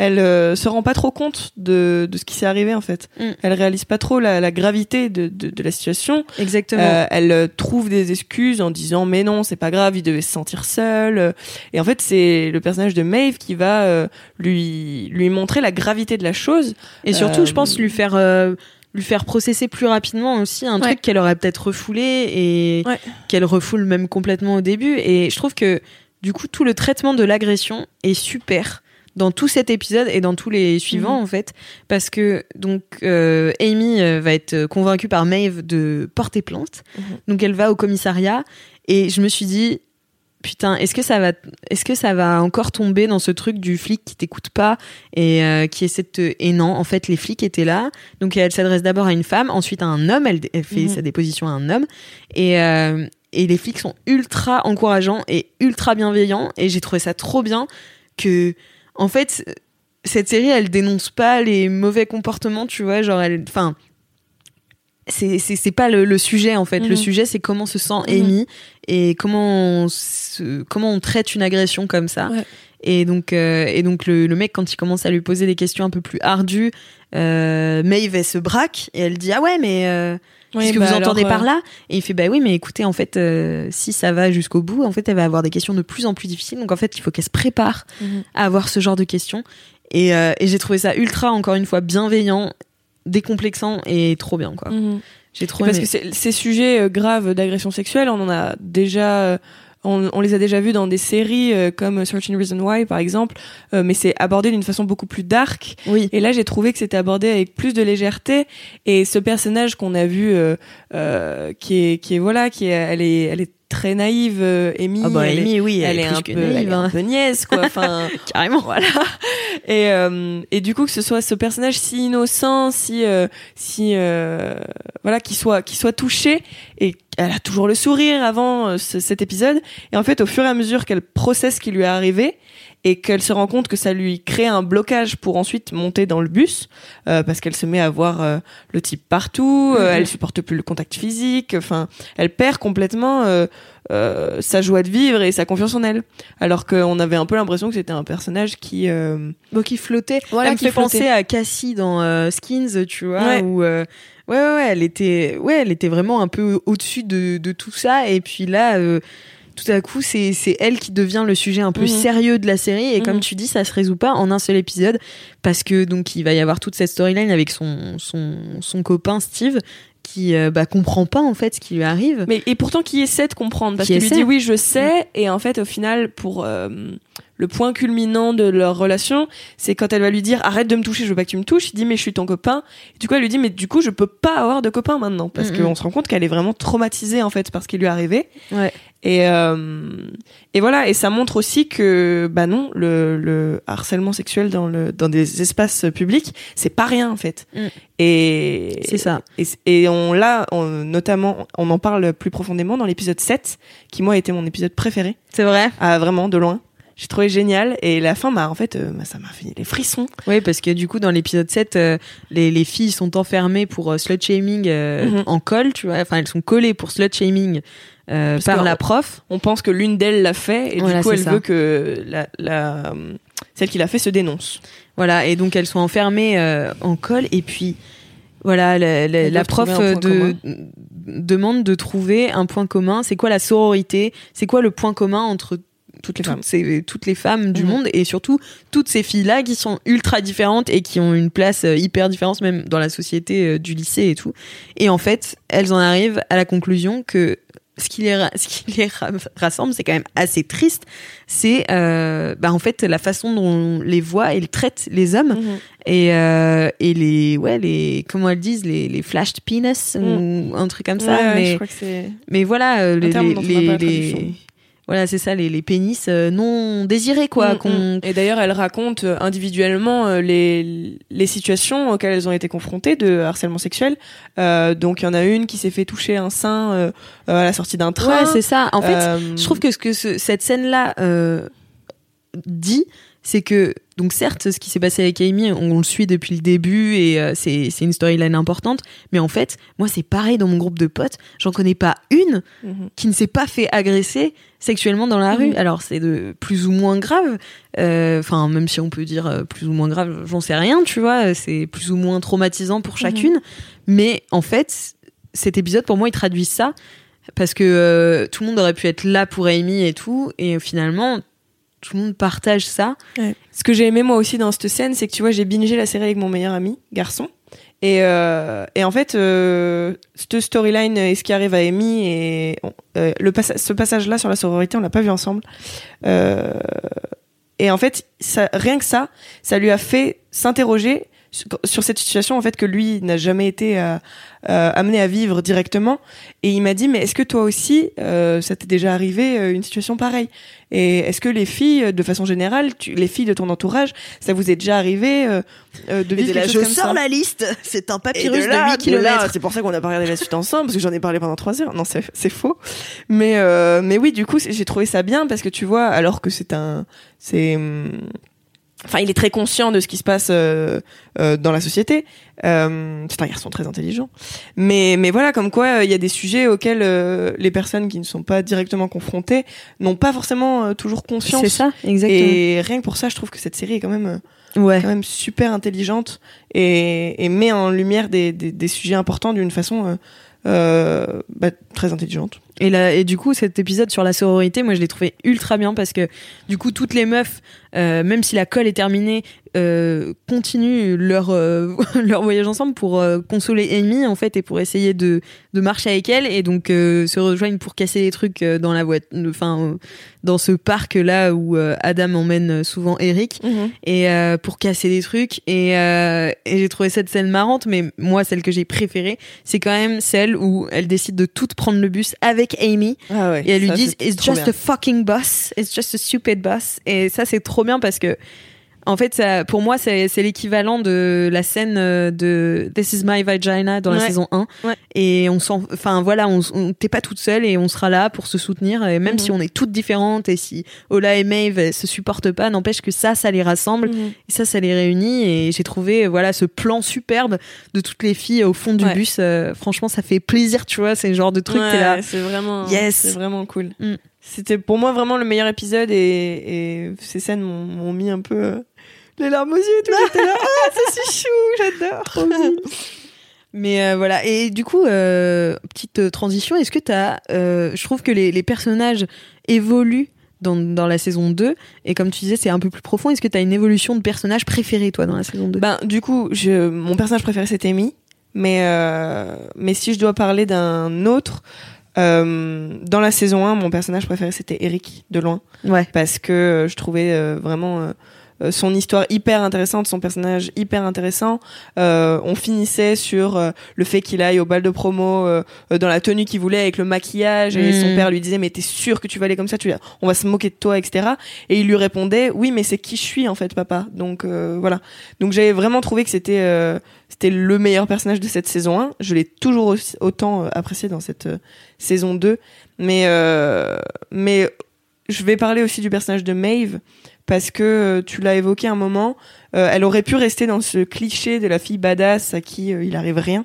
elle euh, se rend pas trop compte de, de ce qui s'est arrivé en fait. Mm. Elle réalise pas trop la, la gravité de, de, de la situation. Exactement. Euh, elle euh, trouve des excuses en disant mais non c'est pas grave il devait se sentir seul Euh, et en fait c'est le personnage de Maeve qui va euh, lui lui montrer la gravité de la chose Et surtout, Euh, je pense lui faire euh, lui faire processer plus rapidement aussi un Ouais. truc qu'elle aurait peut-être refoulé et Ouais. qu'elle refoule même complètement au début. Et je trouve que du coup, tout le traitement de l'agression est super dans tout cet épisode et dans tous les suivants Mhm. en fait parce que donc euh, Amy euh, va être convaincue par Maeve de porter plainte Mhm. donc elle va au commissariat et je me suis dit putain est-ce que ça va est-ce que ça va encore tomber dans ce truc du flic qui t'écoute pas et euh, qui essaie de te... et non en fait les flics étaient là donc elle s'adresse d'abord à une femme ensuite à un homme elle, elle fait Mhm. sa déposition à un homme et euh, et les flics sont ultra encourageants et ultra bienveillants et j'ai trouvé ça trop bien que en fait cette série elle dénonce pas les mauvais comportements tu vois genre elle enfin c'est pas le, le sujet en fait. Le Mhm. sujet c'est comment se sent Mhm. Amy et comment on se- comment on traite une agression comme ça. Ouais. Et donc euh, et donc le, le mec quand il commence à lui poser des questions un peu plus ardues, euh, Maeve elle se braque et elle dit ah ouais mais euh, Qu'est-ce que bah vous entendez euh, par là Et il fait bah oui, mais écoutez, en fait, euh, si ça va jusqu'au bout, en fait, elle va avoir des questions de plus en plus difficiles. Donc en fait, il faut qu'elle se prépare Mhm. à avoir ce genre de questions. Et, euh, et j'ai trouvé ça ultra, encore une fois, bienveillant, décomplexant et trop bien, quoi. Mhm. J'ai trop Parce aimé. que ces sujets euh, graves d'agression sexuelle, on en a déjà, euh, on, on les a déjà vus dans des séries euh, comme Searching Reason Why par exemple, euh, mais c'est abordé d'une façon beaucoup plus dark. Oui. Et là, j'ai trouvé que c'était abordé avec plus de légèreté. Et ce personnage qu'on a vu, euh, euh, qui est, qui est voilà, qui est, elle est, elle est très naïve, euh, Amy. Ah bah elle est- Amy, oui, elle, est, un peu, naïve, elle est un hein. peu niaise, quoi. Enfin, carrément. voilà. Et, euh, et du coup, que ce soit ce personnage si innocent, si, euh, si euh, voilà, qui soit, qui soit touché, et elle a toujours le sourire avant euh, ce- cet épisode. Et en fait, au fur et à mesure qu'elle processe ce qui lui est arrivé, et qu'elle se rend compte que ça lui crée un blocage pour ensuite monter dans le bus, euh, parce qu'elle se met à voir euh, le type partout, euh, Mhm. elle supporte plus le contact physique, enfin, elle perd complètement euh, euh, sa joie de vivre et sa confiance en elle. Alors qu'on avait un peu l'impression que c'était un personnage qui... euh, Donc qui flottait. Voilà, elle me qui fait flottait. penser à Cassie dans euh, Skins, tu vois, euh, ouais, ouais, ouais, elle était, ouais, elle était vraiment un peu au-dessus de, de tout ça. Et puis là, euh, tout à coup, c'est elle qui devient le sujet un peu Mhm. sérieux de la série. Et comme Mhm. tu dis, ça se résout pas en un seul épisode parce que donc il va y avoir toute cette storyline avec son son son copain Steve qui euh, bah comprend pas en fait ce qui lui arrive. Mais et pourtant qui essaie de comprendre parce Qui qu'il lui dit oui je sais et en fait au final pour euh, le point culminant de leur relation c'est quand elle va lui dire arrête de me toucher je veux pas que tu me touches. Il dit mais je suis ton copain. Et du coup elle lui dit mais du coup je peux pas avoir de copain maintenant. Parce qu'on se rend compte qu'elle est vraiment traumatisée en fait par ce qui lui est arrivé. Ouais. et euh, et voilà. Et ça montre aussi que bah non le, le harcèlement sexuel dans le dans des espaces publics c'est pas rien en fait. Mm. et C'est ça. et, et on on- notamment on en parle plus profondément dans l'épisode 7 qui moi a été mon épisode préféré. C'est vrai. ah vraiment de loin j'ai trouvé génial et la fin m'a en fait euh, bah, ça m'a fait les frissons Oui, parce que du coup, dans l'épisode 7, euh, les, les filles sont enfermées pour euh, slut shaming euh, Mhm. en colle, tu vois. Enfin, elles sont collées pour slut shaming par la prof. on pense que l'une d'elles l'a fait et Voilà, du coup elle ça. veut que la, la celle qui l'a fait se dénonce Voilà, et donc elles sont enfermées en colle. Et puis, voilà, la, prof de, demande de trouver un point commun. C'est quoi la sororité? C'est quoi le point commun entre toutes les toutes, femmes ces, toutes les femmes du Mhm. monde et surtout toutes ces filles-là qui sont ultra différentes et qui ont une place euh, hyper différente même dans la société euh, du lycée et tout. Et en fait, elles en arrivent à la conclusion que ce qui les, ce qui les ra- rassemble, c'est quand même assez triste. C'est euh, bah en fait la façon dont on les voit et ils traitent les hommes Mhm. et, euh, et les ouais les comment elles disent les, les flashed penis ou un truc comme ça. Ouais, ouais, mais je crois que mais voilà, les, les, les-. Voilà, c'est ça, les, les pénis euh, non désirés, quoi. Mm, qu'on mm. Et d'ailleurs, elle raconte euh, individuellement euh, les, les situations auxquelles elles ont été confrontées de harcèlement sexuel. Euh, donc, il y en a une qui s'est fait toucher un sein euh, à la sortie d'un train. Ouais, c'est ça. En fait, Euh, je trouve que ce que ce- cette scène-là dit, c'est que donc certes, ce qui s'est passé avec Amy, on, le suit depuis le début et euh, c'est c'est une storyline importante. Mais en fait, moi, c'est pareil dans mon groupe de potes. J'en connais pas une Mhm. qui ne s'est pas fait agresser sexuellement dans la rue. Mhm. Alors c'est de plus ou moins grave. Euh, Enfin, même si on peut dire euh, plus ou moins grave, j'en sais rien, tu vois. C'est plus ou moins traumatisant pour chacune. Mais en fait, cet épisode pour moi, il traduit ça parce que euh, tout le monde aurait pu être là pour Amy et tout, et finalement. Tout le monde partage ça. Ce que j'ai aimé moi aussi dans cette scène, c'est que tu vois, j'ai bingé la série avec mon meilleur ami, garçon. Et, euh, et en fait, euh, cette storyline et ce qui arrive à Amy et euh, le passa- ce passage-là sur la sororité, on l'a pas vu ensemble. Euh, et en fait, ça, rien que ça, ça lui a fait s'interroger sur, cette situation en fait que lui n'a jamais été euh, euh, amené à vivre directement. Et il m'a dit, mais est-ce que toi aussi, euh, ça t'est déjà arrivé euh, une situation pareille? Et est-ce que les filles, de façon générale, tu, les filles de ton entourage, ça vous est déjà arrivé euh, euh, de vivre quelque chose comme ça? liste, c'est un et papyrus de là, 8 de km. là, c'est pour ça qu'on a pas regardé la suite ensemble, parce que j'en ai parlé pendant trois heures. Non, c'est c'est faux. Mais euh, mais oui, du coup, j'ai trouvé ça bien parce que tu vois, alors que c'est un, c'est hum, enfin, il est très conscient de ce qui se passe euh, euh, dans la société. Euh, c'est un garçon très intelligent. Mais, mais voilà, comme quoi, euh, il y a des sujets auxquels euh, les personnes qui ne sont pas directement confrontées n'ont pas forcément euh, toujours conscience. C'est ça, exactement. Et rien que pour ça, je trouve que cette série est quand même, euh, ouais. quand même super intelligente et, et met en lumière des, des, des sujets importants d'une façon bah, très intelligente. Et, là, et du coup, cet épisode sur la sororité, moi, je l'ai trouvé ultra bien parce que, du coup, toutes les meufs, euh, même si la colle est terminée, euh, continuent leur, euh, leur voyage ensemble pour euh, consoler Amy, en fait, et pour essayer de, de marcher avec elle, et donc euh, se rejoignent pour casser les trucs euh, dans la voiture, enfin, euh, dans ce parc-là où euh, Adam emmène souvent Eric, et euh, pour casser des trucs. Et, euh, et j'ai trouvé cette scène marrante, mais moi, celle que j'ai préférée, c'est quand même celle où elle décide de toutes prendre le bus avec Amy. Ah ouais, Et elles lui c'est It's just bien. a fucking bus, it's just a stupid bus. Et ça, c'est trop bien parce que, en fait, ça, pour moi, c'est l'équivalent de la scène euh, de This is my vagina dans la saison 1. Ouais. Et on s'en, enfin voilà, on, on- t'es pas toute seule et on sera là pour se soutenir. Et même Mhm. si on est toutes différentes et si Ola et Maeve se supportent pas, n'empêche que ça, ça les rassemble. Mhm. Et ça, ça les réunit. Et j'ai trouvé, voilà, ce plan superbe de toutes les filles au fond du Ouais. bus. Euh, franchement, ça fait plaisir, tu vois. C'est le genre de truc, t'es là. C'est vraiment, Yes. c'est vraiment cool. Mm. C'était pour moi vraiment le meilleur épisode et, et ces scènes m'ont mis un peu euh, les larmes aux yeux. et Tout j'étais là, ah, c'est chou, j'adore. Mais euh, voilà, et du coup, euh, petite transition, est-ce que tu as... je trouve que les, les personnages évoluent dans, dans la saison 2, et comme tu disais, c'est un peu plus profond. Est-ce que tu as une évolution de personnage préféré, toi, dans la saison 2 Ben du coup, je, mon personnage préféré c'était Amy, mais euh, mais si je dois parler d'un autre. Euh, dans la saison 1, mon personnage préféré c'était Eric, de loin. Ouais. parce que euh, je trouvais euh, vraiment son histoire hyper intéressante, son personnage hyper intéressant. Euh, on finissait sur euh, le fait qu'il aille au bal de promo euh, euh, dans la tenue qu'il voulait avec le maquillage et son père lui disait mais t'es sûr que tu vas aller comme ça, tu on va se moquer de toi, etc. Et il lui répondait oui mais c'est qui je suis en fait papa. Donc euh, voilà. Donc j'avais vraiment trouvé que c'était euh, c'était le meilleur personnage de cette saison 1. Je l'ai toujours aussi- autant euh, apprécié dans cette euh, saison 2. Mais euh, mais je vais parler aussi du personnage de Maeve parce que euh, tu l'as évoqué un moment, euh, elle aurait pu rester dans ce cliché de la fille badass à qui euh, il arrive rien.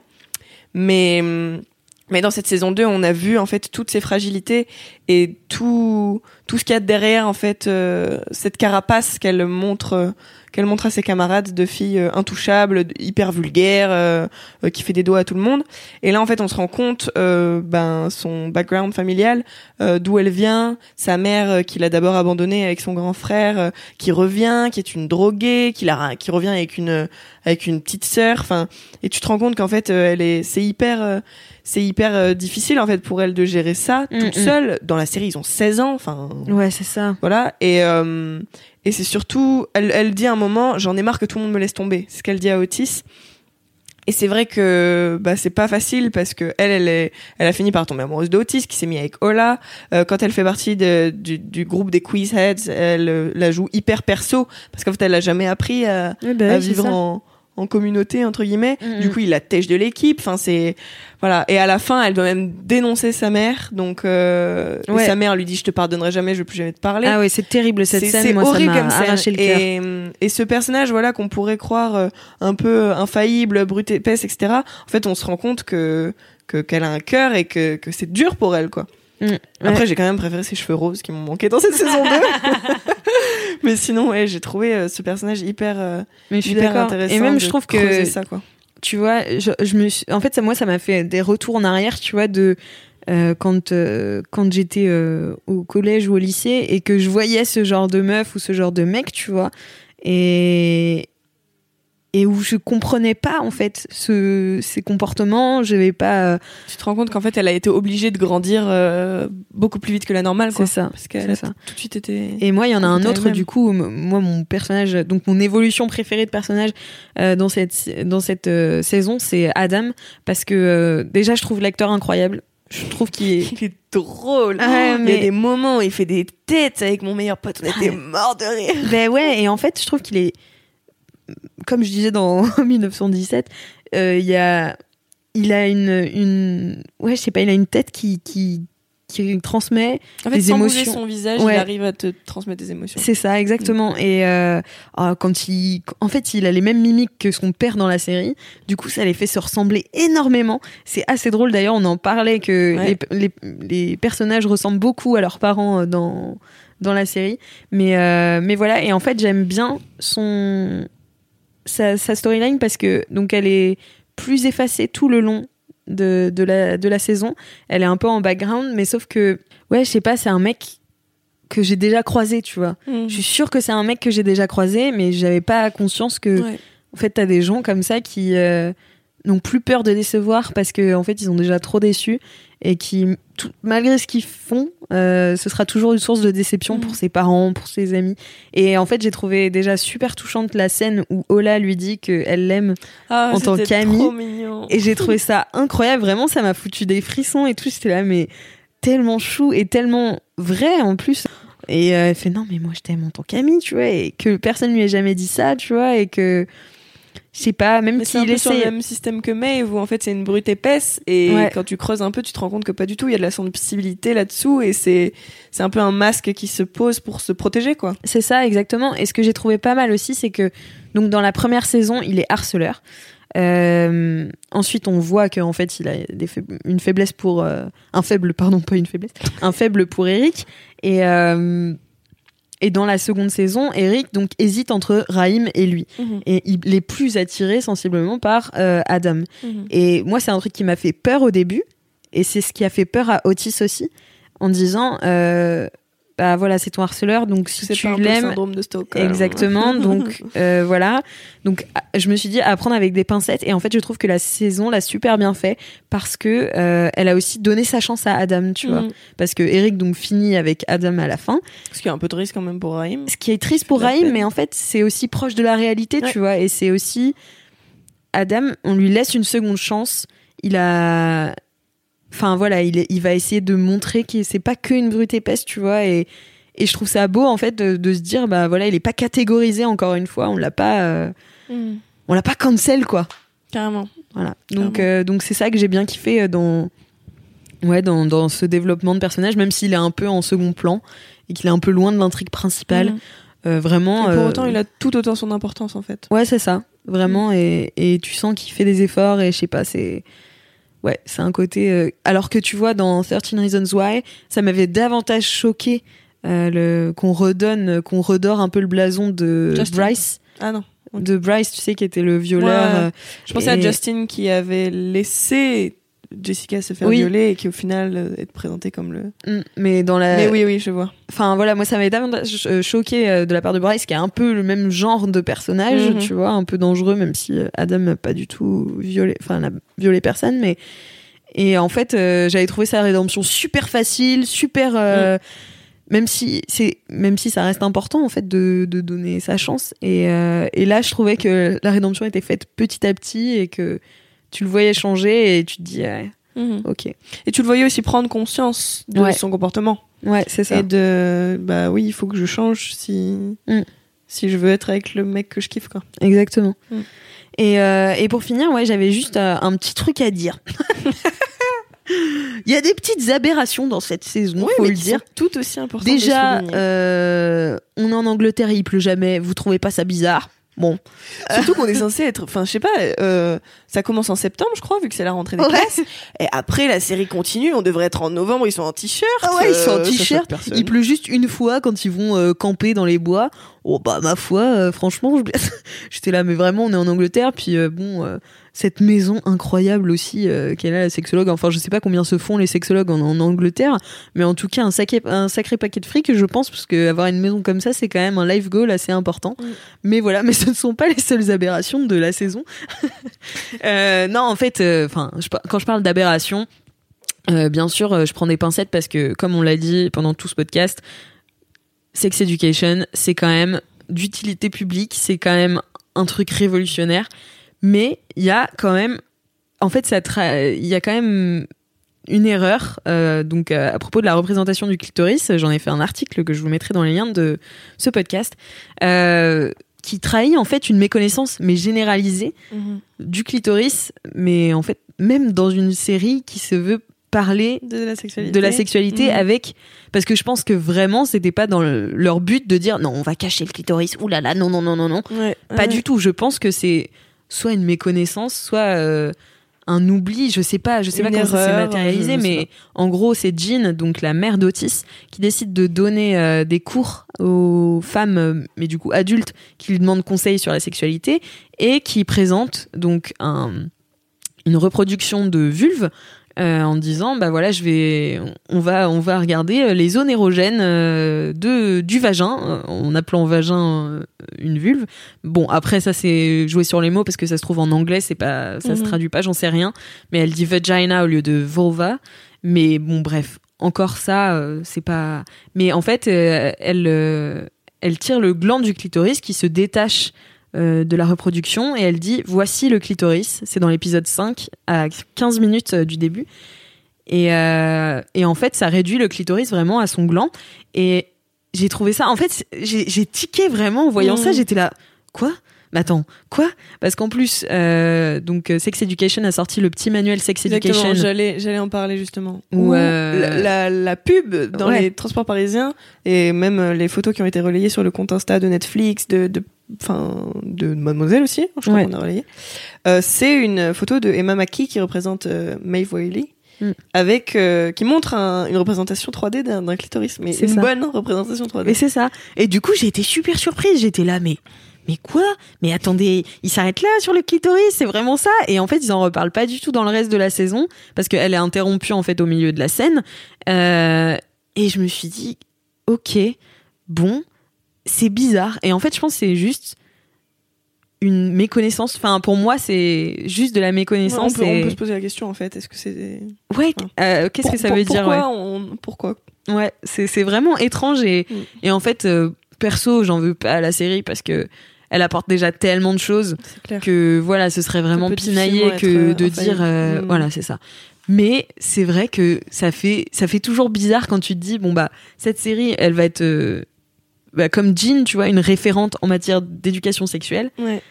Mais hum, mais dans cette saison 2, on a vu en fait toutes ses fragilités et tout tout ce qu'il y a derrière en fait cette carapace qu'elle montre qu'elle montre à ses camarades de filles euh, intouchables, hyper vulgaires, euh, euh, qui fait des doigts à tout le monde. Et là en fait, on se rend compte ben son background familial, d'où elle vient, sa mère qui l'a d'abord abandonnée avec son grand frère, qui revient, qui est une droguée, qui la qui revient avec une avec une petite sœur. Enfin, et tu te rends compte qu'en fait, euh, elle est c'est hyper euh, c'est hyper euh, difficile en fait pour elle de gérer ça Mm, toute mm. seule. Dans la série, ils ont 16 ans. Enfin, Ouais, c'est ça. voilà. Et, euh, et c'est surtout, elle, elle dit à un moment, j'en ai marre que tout le monde me laisse tomber. C'est ce qu'elle dit à Otis. Et c'est vrai que bah, c'est pas facile parce que elle, elle, est, elle a fini par tomber amoureuse d'Otis, qui s'est mis avec Ola. Euh, quand elle fait partie de- du, du groupe des Quizheads, elle euh, la joue hyper perso parce qu'en fait, elle a jamais appris à, Ouais, bah à vivre en, en communauté entre guillemets. Mm, Du coup, il la tèche de l'équipe. Enfin, c'est voilà. Et à la fin, elle doit même dénoncer sa mère. Donc, euh, Ouais. sa mère lui dit "Je te pardonnerai jamais. Je veux plus jamais te parler." Ah ouais, c'est terrible cette C'est- scène. c'est ça horrible comme scène. arraché le cœur. Et, et ce personnage, voilà, qu'on pourrait croire euh, un peu infaillible, brute épaisse, etc. En fait, on se rend compte que que qu'elle a un cœur et que que c'est dur pour elle, quoi. Mm. Après, j'ai quand même préféré ses cheveux roses qui m'ont manqué dans cette saison 2. Mais sinon, ouais, j'ai trouvé euh, ce personnage hyper euh, mais je suis hyper intéressant. Et même, je trouve que ça, quoi. tu vois, je, je me suis... en fait, ça, moi, ça m'a fait des retours en arrière, tu vois, de euh, quand euh, quand j'étais au collège ou au lycée et que je voyais ce genre de meuf ou ce genre de mec, tu vois, et et où je comprenais pas en fait ce, ces comportements, je vais pas. euh, Tu te rends compte qu'en fait, elle a été obligée de grandir euh, beaucoup plus vite que la normale. C'est ça, Parce qu'elle a ça. tout de suite été. Et moi, il y en a un autre, du coup, moi, mon personnage, donc mon évolution préférée de personnage euh, dans cette, dans cette euh, saison, c'est Adam, parce que déjà, je trouve l'acteur incroyable. Je trouve qu'il est. Il est drôle. Ouais, Il y a mais- des moments où il fait des têtes avec mon meilleur pote. On était Ouais. morts de rire. ben ouais, et en fait, je trouve qu'il est. Comme je disais dans 1917, euh, il y a. Il a une, une. Ouais, je sais pas, il a une tête qui. qui qui transmet En fait, des sans émotions. son visage, Ouais. il arrive à te transmettre des émotions. C'est ça, exactement. Et euh, ah, quand il, en fait, il a les mêmes mimiques que son père dans la série. Du coup, ça les fait se ressembler énormément. C'est assez drôle. D'ailleurs, on en parlait que Ouais. les, les, les personnages ressemblent beaucoup à leurs parents euh, dans dans la série. Mais euh, mais voilà. Et en fait, j'aime bien son sa, sa storyline parce que donc elle est plus effacée tout le long de, de la de la saison. Elle est un peu en background, mais sauf que ouais, je sais pas, c'est un mec que j'ai déjà croisé, tu vois. Mhm. Je suis sûre que c'est un mec que j'ai déjà croisé, mais j'avais pas conscience que, Ouais. en fait, t'as des gens comme ça qui euh, n'ont plus peur de décevoir parce que, en fait, ils ont déjà trop déçu et qui, tout- malgré ce qu'ils font, euh, ce sera toujours une source de déception pour ses parents, pour ses amis. Et en fait, j'ai trouvé déjà super touchante la scène où Ola lui dit qu'elle l'aime Ah, en tant c'était qu'ami. trop mignon. et j'ai trouvé ça incroyable, vraiment, ça m'a foutu des frissons et tout. J'étais là, mais tellement chou et tellement vrai en plus. Et euh, elle fait non, mais moi je t'aime en tant qu'ami, tu vois, et que personne lui ait jamais dit ça, tu vois, et que je sais pas, même s'il peu sur le même système que Maeve où en fait c'est une brute épaisse et Ouais. quand tu creuses un peu tu te rends compte que pas du tout il y a de la sensibilité là-dessous et c'est c'est un peu un masque qui se pose pour se protéger quoi. C'est ça, exactement. Et ce que j'ai trouvé pas mal aussi, c'est que donc dans la première saison, il est harceleur. Euh, ensuite, on voit qu'en fait, il a des faib- une faiblesse pour euh, un faible, pardon, pas une faiblesse, un faible pour Eric. Et euh, et dans la seconde saison, Eric donc hésite entre Raïm et lui. Et il est plus attiré sensiblement par euh, Adam. Et moi, c'est un truc qui m'a fait peur au début. Et c'est ce qui a fait peur à Otis aussi, en disant, euh, bah voilà, c'est ton harceleur, donc si tu l'aimes, syndrome de Stockholm. Exactement. Donc euh, voilà. Donc ah, je me suis dit à prendre avec des pincettes et en fait je trouve que la saison l'a super bien fait parce que euh, elle a aussi donné sa chance à Adam, tu vois. Mhm. Parce que Eric donc finit avec Adam à la fin. Ce qui est un peu de risque quand même pour Raïm. Ce qui est triste pour Raïm, mais en fait c'est aussi proche de la réalité, Ouais. tu vois. Et c'est aussi Adam, on lui laisse une seconde chance. Il a Enfin voilà, il, est- il va essayer de montrer que c'est pas que une brute épaisse, tu vois, et, et je trouve ça beau en fait de, de se dire bah voilà, il est pas catégorisé encore une fois, on l'a pas, euh, on l'a pas cancel quoi. Carrément. Voilà. Donc euh, donc c'est ça que j'ai bien kiffé euh, dans ouais dans, dans ce développement de personnage, même s'il est un peu en second plan et qu'il est un peu loin de l'intrigue principale. Euh, vraiment. Et pour autant il a tout autant son importance en fait. Ouais, c'est ça, vraiment. Et, et tu sens qu'il fait des efforts et je sais pas, c'est. Ouais, c'est un côté. euh, Alors que tu vois, dans 13 Reasons Why, ça m'avait davantage choqué euh, le... qu'on redonne, qu'on redore un peu le blason de Justin. Bryce. Ah non. De Bryce, tu sais, qui était le violeur. Ouais. euh, Je pensais à Justin qui avait laissé Jessica se faire Oui. violer et qui au final euh, est présenté comme le. mm, mais dans la. Mais oui oui je vois. Enfin voilà, moi ça m'avait davantage euh, choqué euh, de la part de Bryce, qui est un peu le même genre de personnage, Mhm. tu vois, un peu dangereux, même si Adam n'a pas du tout violé, enfin n'a violé personne, mais et en fait euh, j'avais trouvé sa rédemption super facile, super, euh, même si c'est même si ça reste important en fait de, de donner sa chance. Et, euh, et là je trouvais que la rédemption était faite petit à petit et que tu le voyais changer et tu te dis ouais, ok, Et tu le voyais aussi prendre conscience de Ouais. son comportement. ouais c'est ça. Et de, bah oui, il faut que je change si, Mm. si je veux être avec le mec que je kiffe, quoi. Exactement. Mm. Et, euh, et pour finir, ouais, j'avais juste euh, un petit truc à dire. Il y a des petites aberrations dans cette saison, faut mais le dire. tout aussi important. Déjà, euh, on est en Angleterre, il pleut jamais. Vous trouvez pas ça bizarre Bon, Surtout qu'on est censé être, enfin, je sais pas, euh, ça commence en septembre, je crois, vu que c'est la rentrée des Ouais. classes. Et après, la série continue, on devrait être en novembre, ils sont en t-shirt. Ah ouais, ils sont en euh, t-shirt. il pleut juste une fois quand ils vont euh, camper dans les bois. Oh bah ma foi, franchement, j'étais là, mais vraiment, on est en Angleterre, puis bon, cette maison incroyable aussi euh, qu'elle a la sexologue. Enfin, je sais pas combien se font les sexologues en, en Angleterre, mais en tout cas un sacré, un sacré paquet de fric, je pense, parce que avoir une maison comme ça, c'est quand même un life goal assez important. Mm. Mais voilà, mais ce ne sont pas les seules aberrations de la saison. Euh, non, en fait, euh, enfin, quand je parle d'aberration. bien sûr, je prends des pincettes parce que, comme on l'a dit pendant tout ce podcast, Sex Education, c'est quand même d'utilité publique, c'est quand même un truc révolutionnaire, mais il y a quand même, en fait, ça tra- il y a quand même une erreur. euh, donc, euh, à propos de la représentation du clitoris, j'en ai fait un article que je vous mettrai dans les liens de ce podcast, euh, qui trahit en fait une méconnaissance, mais généralisée, Mhm. du clitoris, mais en fait, même dans une série qui se veut parler De la sexualité. de la sexualité Mhm. avec parce que je pense que vraiment c'était pas dans le- leur but de dire non on va cacher le clitoris ouh là là non non non non non Ouais, pas ouais. du tout je pense que c'est soit une méconnaissance soit euh, un oubli je sais pas je sais Une pas comment ça s'est matérialisé mais en gros c'est Jean donc la mère d'Otis qui décide de donner euh, des cours aux femmes euh, mais du coup adultes qui lui demandent conseil sur la sexualité et qui présente donc un une reproduction de vulve euh, en disant bah voilà je vais on va on va regarder euh, les zones érogènes euh, de du vagin en appelant vagin une vulve. Bon après ça c'est jouer sur les mots parce que ça se trouve en anglais c'est pas ça se Mhm. traduit pas j'en sais rien. Mais elle dit vagina au lieu de vulva. Mais bon bref encore ça euh, c'est pas mais en fait elle elle tire le gland du clitoris qui se détache euh, de la reproduction. Et elle dit voici le clitoris. C'est dans l'épisode 5 à 15 minutes euh, du début. Et, euh, et en fait ça réduit le clitoris vraiment à son gland. Et j'ai trouvé ça en fait j'ai tiqué vraiment en voyant ça. J'étais là quoi? Mais attends quoi? Parce qu'en plus euh, donc Sex Education a sorti le petit manuel Sex Exactement, Education. j'allais, j'allais en parler justement. Où, euh, la, la- la pub dans Ouais. les transports parisiens et même les photos qui ont été relayées sur le compte Insta de Netflix, de, de, enfin, de Mademoiselle aussi, je crois Ouais. qu'on a relayé. Euh, c'est une photo de Emma Mackey qui représente euh, Maeve Wiley. Mm. Avec euh, qui montre un- une représentation 3D d'un, d'un clitoris, mais C'est une ça. bonne représentation 3D. Mais c'est ça. Et du coup, j'ai été super surprise. J'étais là, mais mais quoi? Mais attendez, il s'arrête là sur le clitoris, c'est vraiment ça? Et en fait, ils en reparlent pas du tout dans le reste de la saison parce qu'elle est interrompue en fait au milieu de la scène. Euh, et je me suis dit, ok, bon, c'est bizarre. Et en fait, je pense que c'est juste une méconnaissance. Enfin, pour moi, c'est juste de la Ouais, on, méconnaissance. on peut se poser la question en fait, est-ce que c'est Ouais, euh, qu'est-ce que ça pour- veut dire pourquoi ouais. on- pourquoi Ouais, c'est c'est vraiment étrange et, Mm. et en fait, euh, perso, j'en veux pas à la série parce que elle apporte déjà tellement de choses que voilà, ce serait vraiment pinaillé que euh, de dire euh, Mm. voilà, c'est ça. Mais c'est vrai que ça fait ça fait toujours bizarre quand tu te dis bon bah cette série, elle va être bah, comme Jean, tu vois, une référente en matière d'éducation sexuelle. Ouais.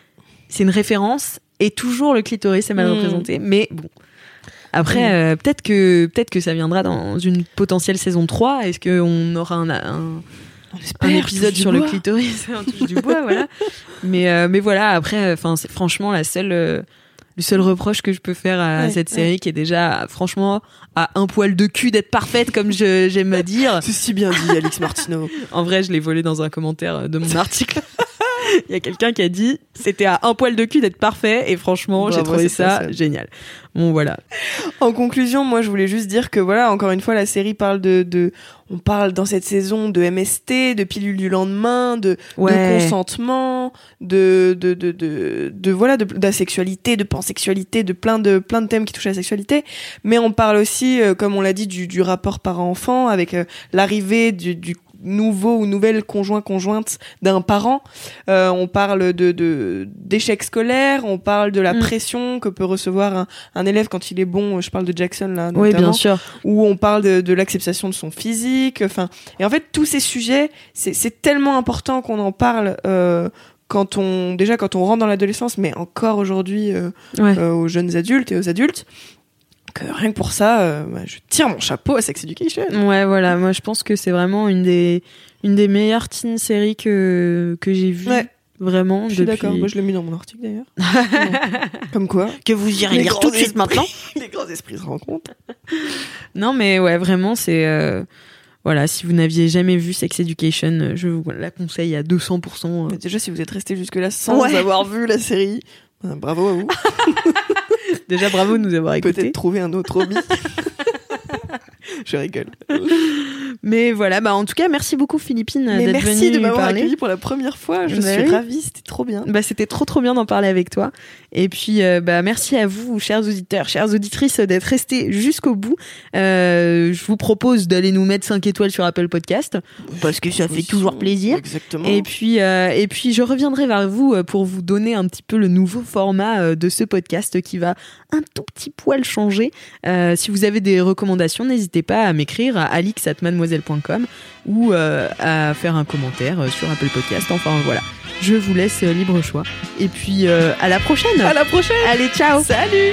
C'est une référence et toujours le clitoris est mal Mm. représenté, mais bon. Après, Mm. euh, peut-être que peut-être que ça viendra dans une potentielle saison 3. Est-ce qu'on aura un, un, un épisode sur le clitoris un touche du bois voilà mais euh, mais voilà après c'est franchement la seule euh, le seul reproche que je peux faire à Ouais, cette ouais. série qui est déjà franchement à un poil de cul d'être parfaite comme je j'aime à dire C'est si bien dit, Alix Martineau. en vrai je l'ai volé dans un commentaire de mon article il y a quelqu'un qui a dit c'était à un poil de cul d'être parfait et franchement j'ai trouvé ça, ça ça. génial bon voilà En conclusion, moi, je voulais juste dire que voilà, encore une fois, la série parle de, de on parle dans cette saison de MST, de pilule du lendemain, de, Ouais. de consentement, de, de, de, de, de, voilà, de, d'asexualité, de pansexualité, de plein de, plein de thèmes qui touchent à la sexualité. Mais on parle aussi, euh, comme on l'a dit, du, du rapport parent-enfant avec euh, l'arrivée du, du nouveau ou nouvelle conjoint conjointe d'un parent. Euh, on parle de de- d'échecs scolaires, on parle de la Mm. pression que peut recevoir un, un élève quand il est bon. Je parle de Jackson là, oui notamment bien sûr où on parle de, de l'acceptation de son physique. Enfin, et en fait, tous ces sujets, c'est c'est tellement important qu'on en parle. Euh, quand on déjà quand on rentre dans l'adolescence, mais encore aujourd'hui euh, ouais euh, aux jeunes adultes et aux adultes, que rien que pour ça, euh, bah, je tire mon chapeau à Sex Education. Ouais, voilà, moi je pense que c'est vraiment une des, une des meilleures teen séries que, que j'ai vues. Ouais. Vraiment, Je suis depuis... d'accord. Moi, je l'ai mis dans mon article d'ailleurs. Comme quoi, Que vous irez lire tout de suite maintenant. les grands esprits se rencontrent. Non, mais ouais, vraiment, c'est. euh, Voilà, si vous n'aviez jamais vu Sex Education, euh, je vous la conseille à 200%. euh. Mais déjà, si vous êtes resté jusque là sans Ouais. avoir vu la série, bah, bravo à vous. Déjà, bravo de nous avoir écoutés. Peut-être trouver un autre hobby. je rigole. Mais voilà, bah en tout cas, merci beaucoup Philippine d'être merci venue de m'avoir parler. accueilli pour la première fois. Je Bah suis oui. ravie, c'était trop bien. Bah, c'était trop trop bien d'en parler avec toi. Et puis euh, bah merci à vous, chers auditeurs, chères auditrices, d'être restés jusqu'au bout. Euh, je vous propose d'aller nous mettre 5 étoiles sur Apple Podcast parce que ça fait toujours plaisir. Exactement. Et puis, euh, et puis, je reviendrai vers vous pour vous donner un petit peu le nouveau format de ce podcast qui va un tout petit poil changer. Si vous avez des recommandations, n'hésitez pas à m'écrire à ou euh, à faire un commentaire euh, sur Apple Podcast. Enfin voilà, je vous laisse euh, libre choix. Et puis euh, à la prochaine. à la prochaine. Allez, ciao. Salut.